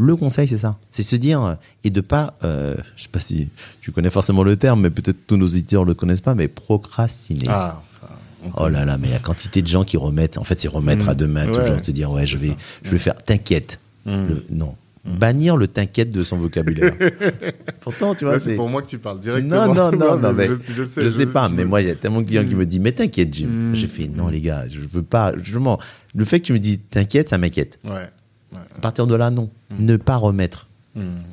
le conseil, c'est ça. C'est se dire, euh, et de pas, euh, je sais pas si tu connais forcément le terme, mais peut-être tous nos auditeurs le connaissent pas, mais procrastiner. Ah, ça. Oh là là, mais il y a quantité de gens qui remettent. En fait, c'est remettre à demain, Ouais. toujours se dire, ouais, je vais, je vais faire, t'inquiète. Le- non. Bannir le t'inquiète de son vocabulaire. Pourtant, tu vois, c'est pour moi que tu parles directement. Non, non, non, non, mais je, je sais. Je sais pas, mais moi, il y a tellement de clients qui Mm. me disent, mais t'inquiète, Jim. Mm. J'ai fait, non, les gars, je veux pas, je m'en, le fait que tu me dis t'inquiète, ça m'inquiète. Ouais. ouais. À partir de là, non. Ne pas remettre.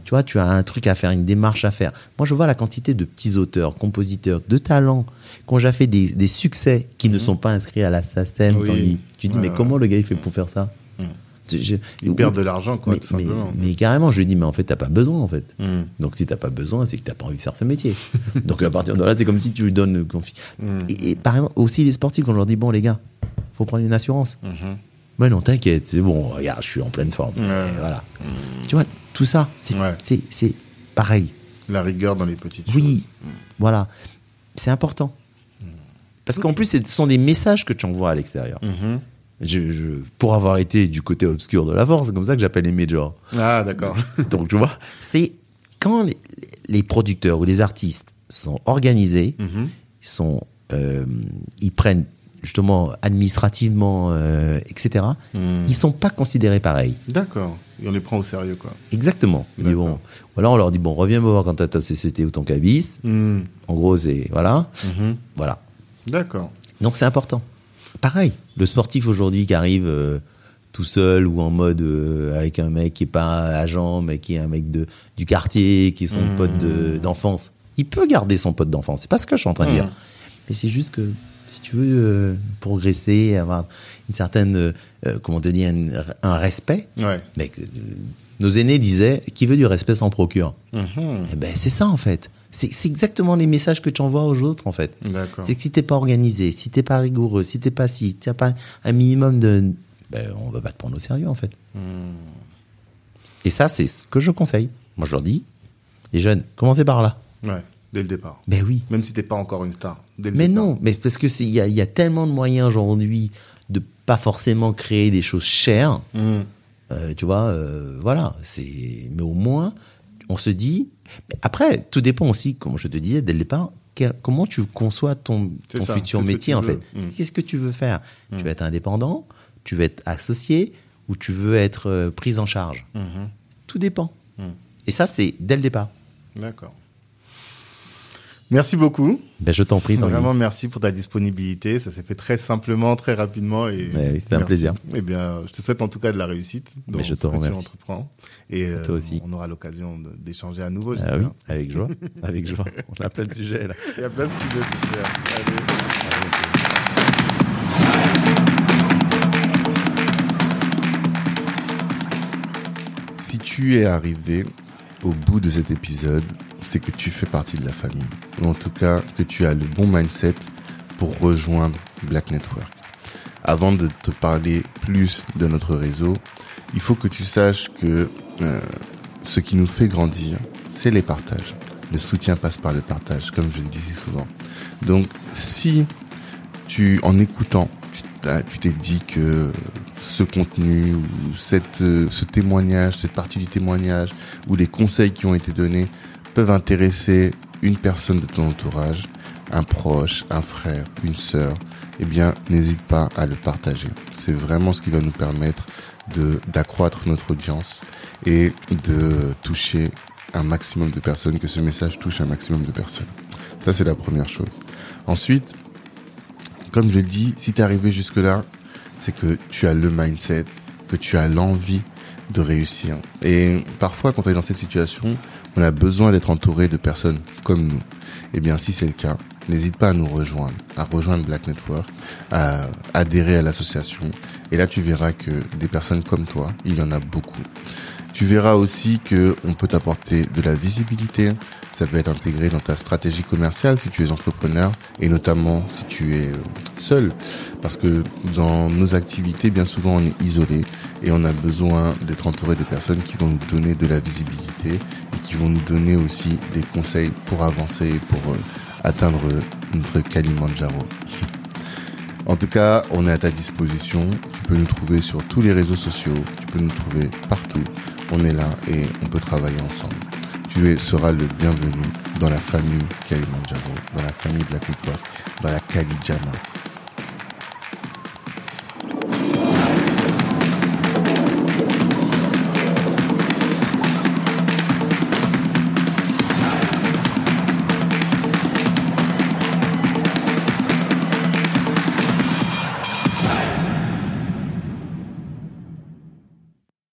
Tu vois, tu as un truc à faire, une démarche à faire. Moi, je vois la quantité de petits auteurs, compositeurs, de talents qui ont déjà fait des, des succès qui ne sont pas inscrits à la SACEM. Oui. Tu dis, Ouais, mais ouais. comment le gars il fait pour faire ça? Je- Ils ou- perdent de l'argent, quoi, mais, tout simplement. mais- mais carrément, je lui dis, mais en fait, t'as pas besoin, en fait. Mhm. Donc, si t'as pas besoin, c'est que t'as pas envie de faire ce métier. Donc, à partir de là, c'est comme si tu lui donnes confi. Mhm. Et, et par exemple, aussi les sportifs, quand je leur dis, bon, les gars, faut prendre une assurance. Mhm. Mais non, t'inquiète, c'est bon, regarde, je suis en pleine forme. Et voilà. Tu vois, tout ça, c'est Ouais. c'est- c'est pareil. La rigueur dans les petites Oui, choses. voilà. C'est important. Parce qu'en plus, ce sont des messages que tu envoies à l'extérieur. Mhm. Je, je- pour avoir été du côté obscur de la force, c'est comme ça que j'appelle les majors. Ah, d'accord. Donc, tu vois, c'est quand les, les producteurs ou les artistes sont organisés, Mhm. ils, sont, euh, ils prennent justement administrativement, euh, etc., Mhm. ils sont pas considérés pareil. D'accord. Et on les prend au sérieux, quoi. Exactement. D'accord. bon, voilà, on leur dit, bon, reviens me voir quand t'as ta société ou ton cabis. Mhm. En gros, c'est, voilà, Mhm. voilà. D'accord. Donc c'est important. Pareil, le sportif aujourd'hui qui arrive euh, tout seul ou en mode euh, avec un mec qui est pas agent, mais qui est un mec de du quartier, qui est son Mmh. pote de- d'enfance, il peut garder son pote d'enfance. C'est pas ce que je suis en train de dire. Mais c'est juste que si tu veux euh, progresser, avoir une certaine, comment te dire, un, un respect, Ouais. mais que, nos aînés disaient, qui veut du respect s'en procure? Mhm. Eh ben c'est ça en fait. C'est exactement les messages que tu envoies aux autres en fait. C'est que si t'es pas organisé, si t'es pas rigoureux, si t'es pas si, t'as pas un minimum de, ben, on va pas te prendre au sérieux en fait. Mhm. Et ça, c'est ce que je conseille. Moi, je leur dis, les jeunes, commencez par là. Ouais. Dès le départ. Ben oui. Même si t'es pas encore une star. Dès le Mais départ. non, mais parce que il y a, y a tellement de moyens aujourd'hui de pas forcément créer des choses chères. Mhm. Euh, tu vois, euh, voilà. C'est, mais au moins, on se dit. Après, tout dépend aussi, comme je te disais dès le départ, quel- comment tu conçois ton, ton ça, futur métier en fait. Mm. Qu'est-ce que tu veux faire? Tu veux être indépendant, tu veux être associé ou tu veux être euh, pris en charge? Mhm. Tout dépend. Mm. Et ça, c'est dès le départ. D'accord. Merci beaucoup. Ben, je t'en prie. Vraiment, merci pour ta disponibilité. Ça s'est fait très simplement, très rapidement. Et oui, c'était un plaisir. Eh bien, je te souhaite en tout cas de la réussite dans je te ce remercie. que tu entreprends. Et euh, Toi aussi. on aura l'occasion d'échanger à nouveau, ah, oui, avec joie. avec joie. On a plein de sujets là. Il y a plein de sujets, c'est Allez. Si tu es arrivé au bout de cet épisode, c'est que tu fais partie de la famille. Ou en tout cas, que tu as le bon mindset pour rejoindre Black Network. Avant de te parler plus de notre réseau, il faut que tu saches que euh, ce qui nous fait grandir, c'est les partages. Le soutien passe par le partage, comme je le dis si souvent. Donc, si tu, en écoutant, tu t'es dit que ce contenu ou cette, euh, ce témoignage, cette partie du témoignage ou les conseils qui ont été donnés peuvent intéresser une personne de ton entourage, un proche, un frère, une sœur, eh bien, n'hésite pas à le partager. C'est vraiment ce qui va nous permettre de, d'accroître notre audience et de toucher un maximum de personnes, que ce message touche un maximum de personnes. Ça, c'est la première chose. Ensuite, comme je dis, si tu es arrivé jusque-là, c'est que tu as le mindset, que tu as l'envie de réussir. Et parfois, quand tu es dans cette situation, on a besoin d'être entouré de personnes comme nous. Eh bien, si c'est le cas, n'hésite pas à nous rejoindre, à rejoindre Black Network, à adhérer à l'association. Et là, tu verras que des personnes comme toi, il y en a beaucoup. Tu verras aussi que on peut t'apporter de la visibilité. Ça peut être intégré dans ta stratégie commerciale si tu es entrepreneur et notamment si tu es euh, seul. Parce que dans nos activités, bien souvent, on est isolé et on a besoin d'être entouré de personnes qui vont nous donner de la visibilité qui vont nous donner aussi des conseils pour avancer et pour euh, atteindre notre Kalimandjaro. En tout cas, on est à ta disposition. Tu peux nous trouver sur tous les réseaux sociaux. Tu peux nous trouver partout. On est là et on peut travailler ensemble. Tu seras le bienvenu dans la famille Kalimandjaro, dans la famille Black Network, dans la Kalijama.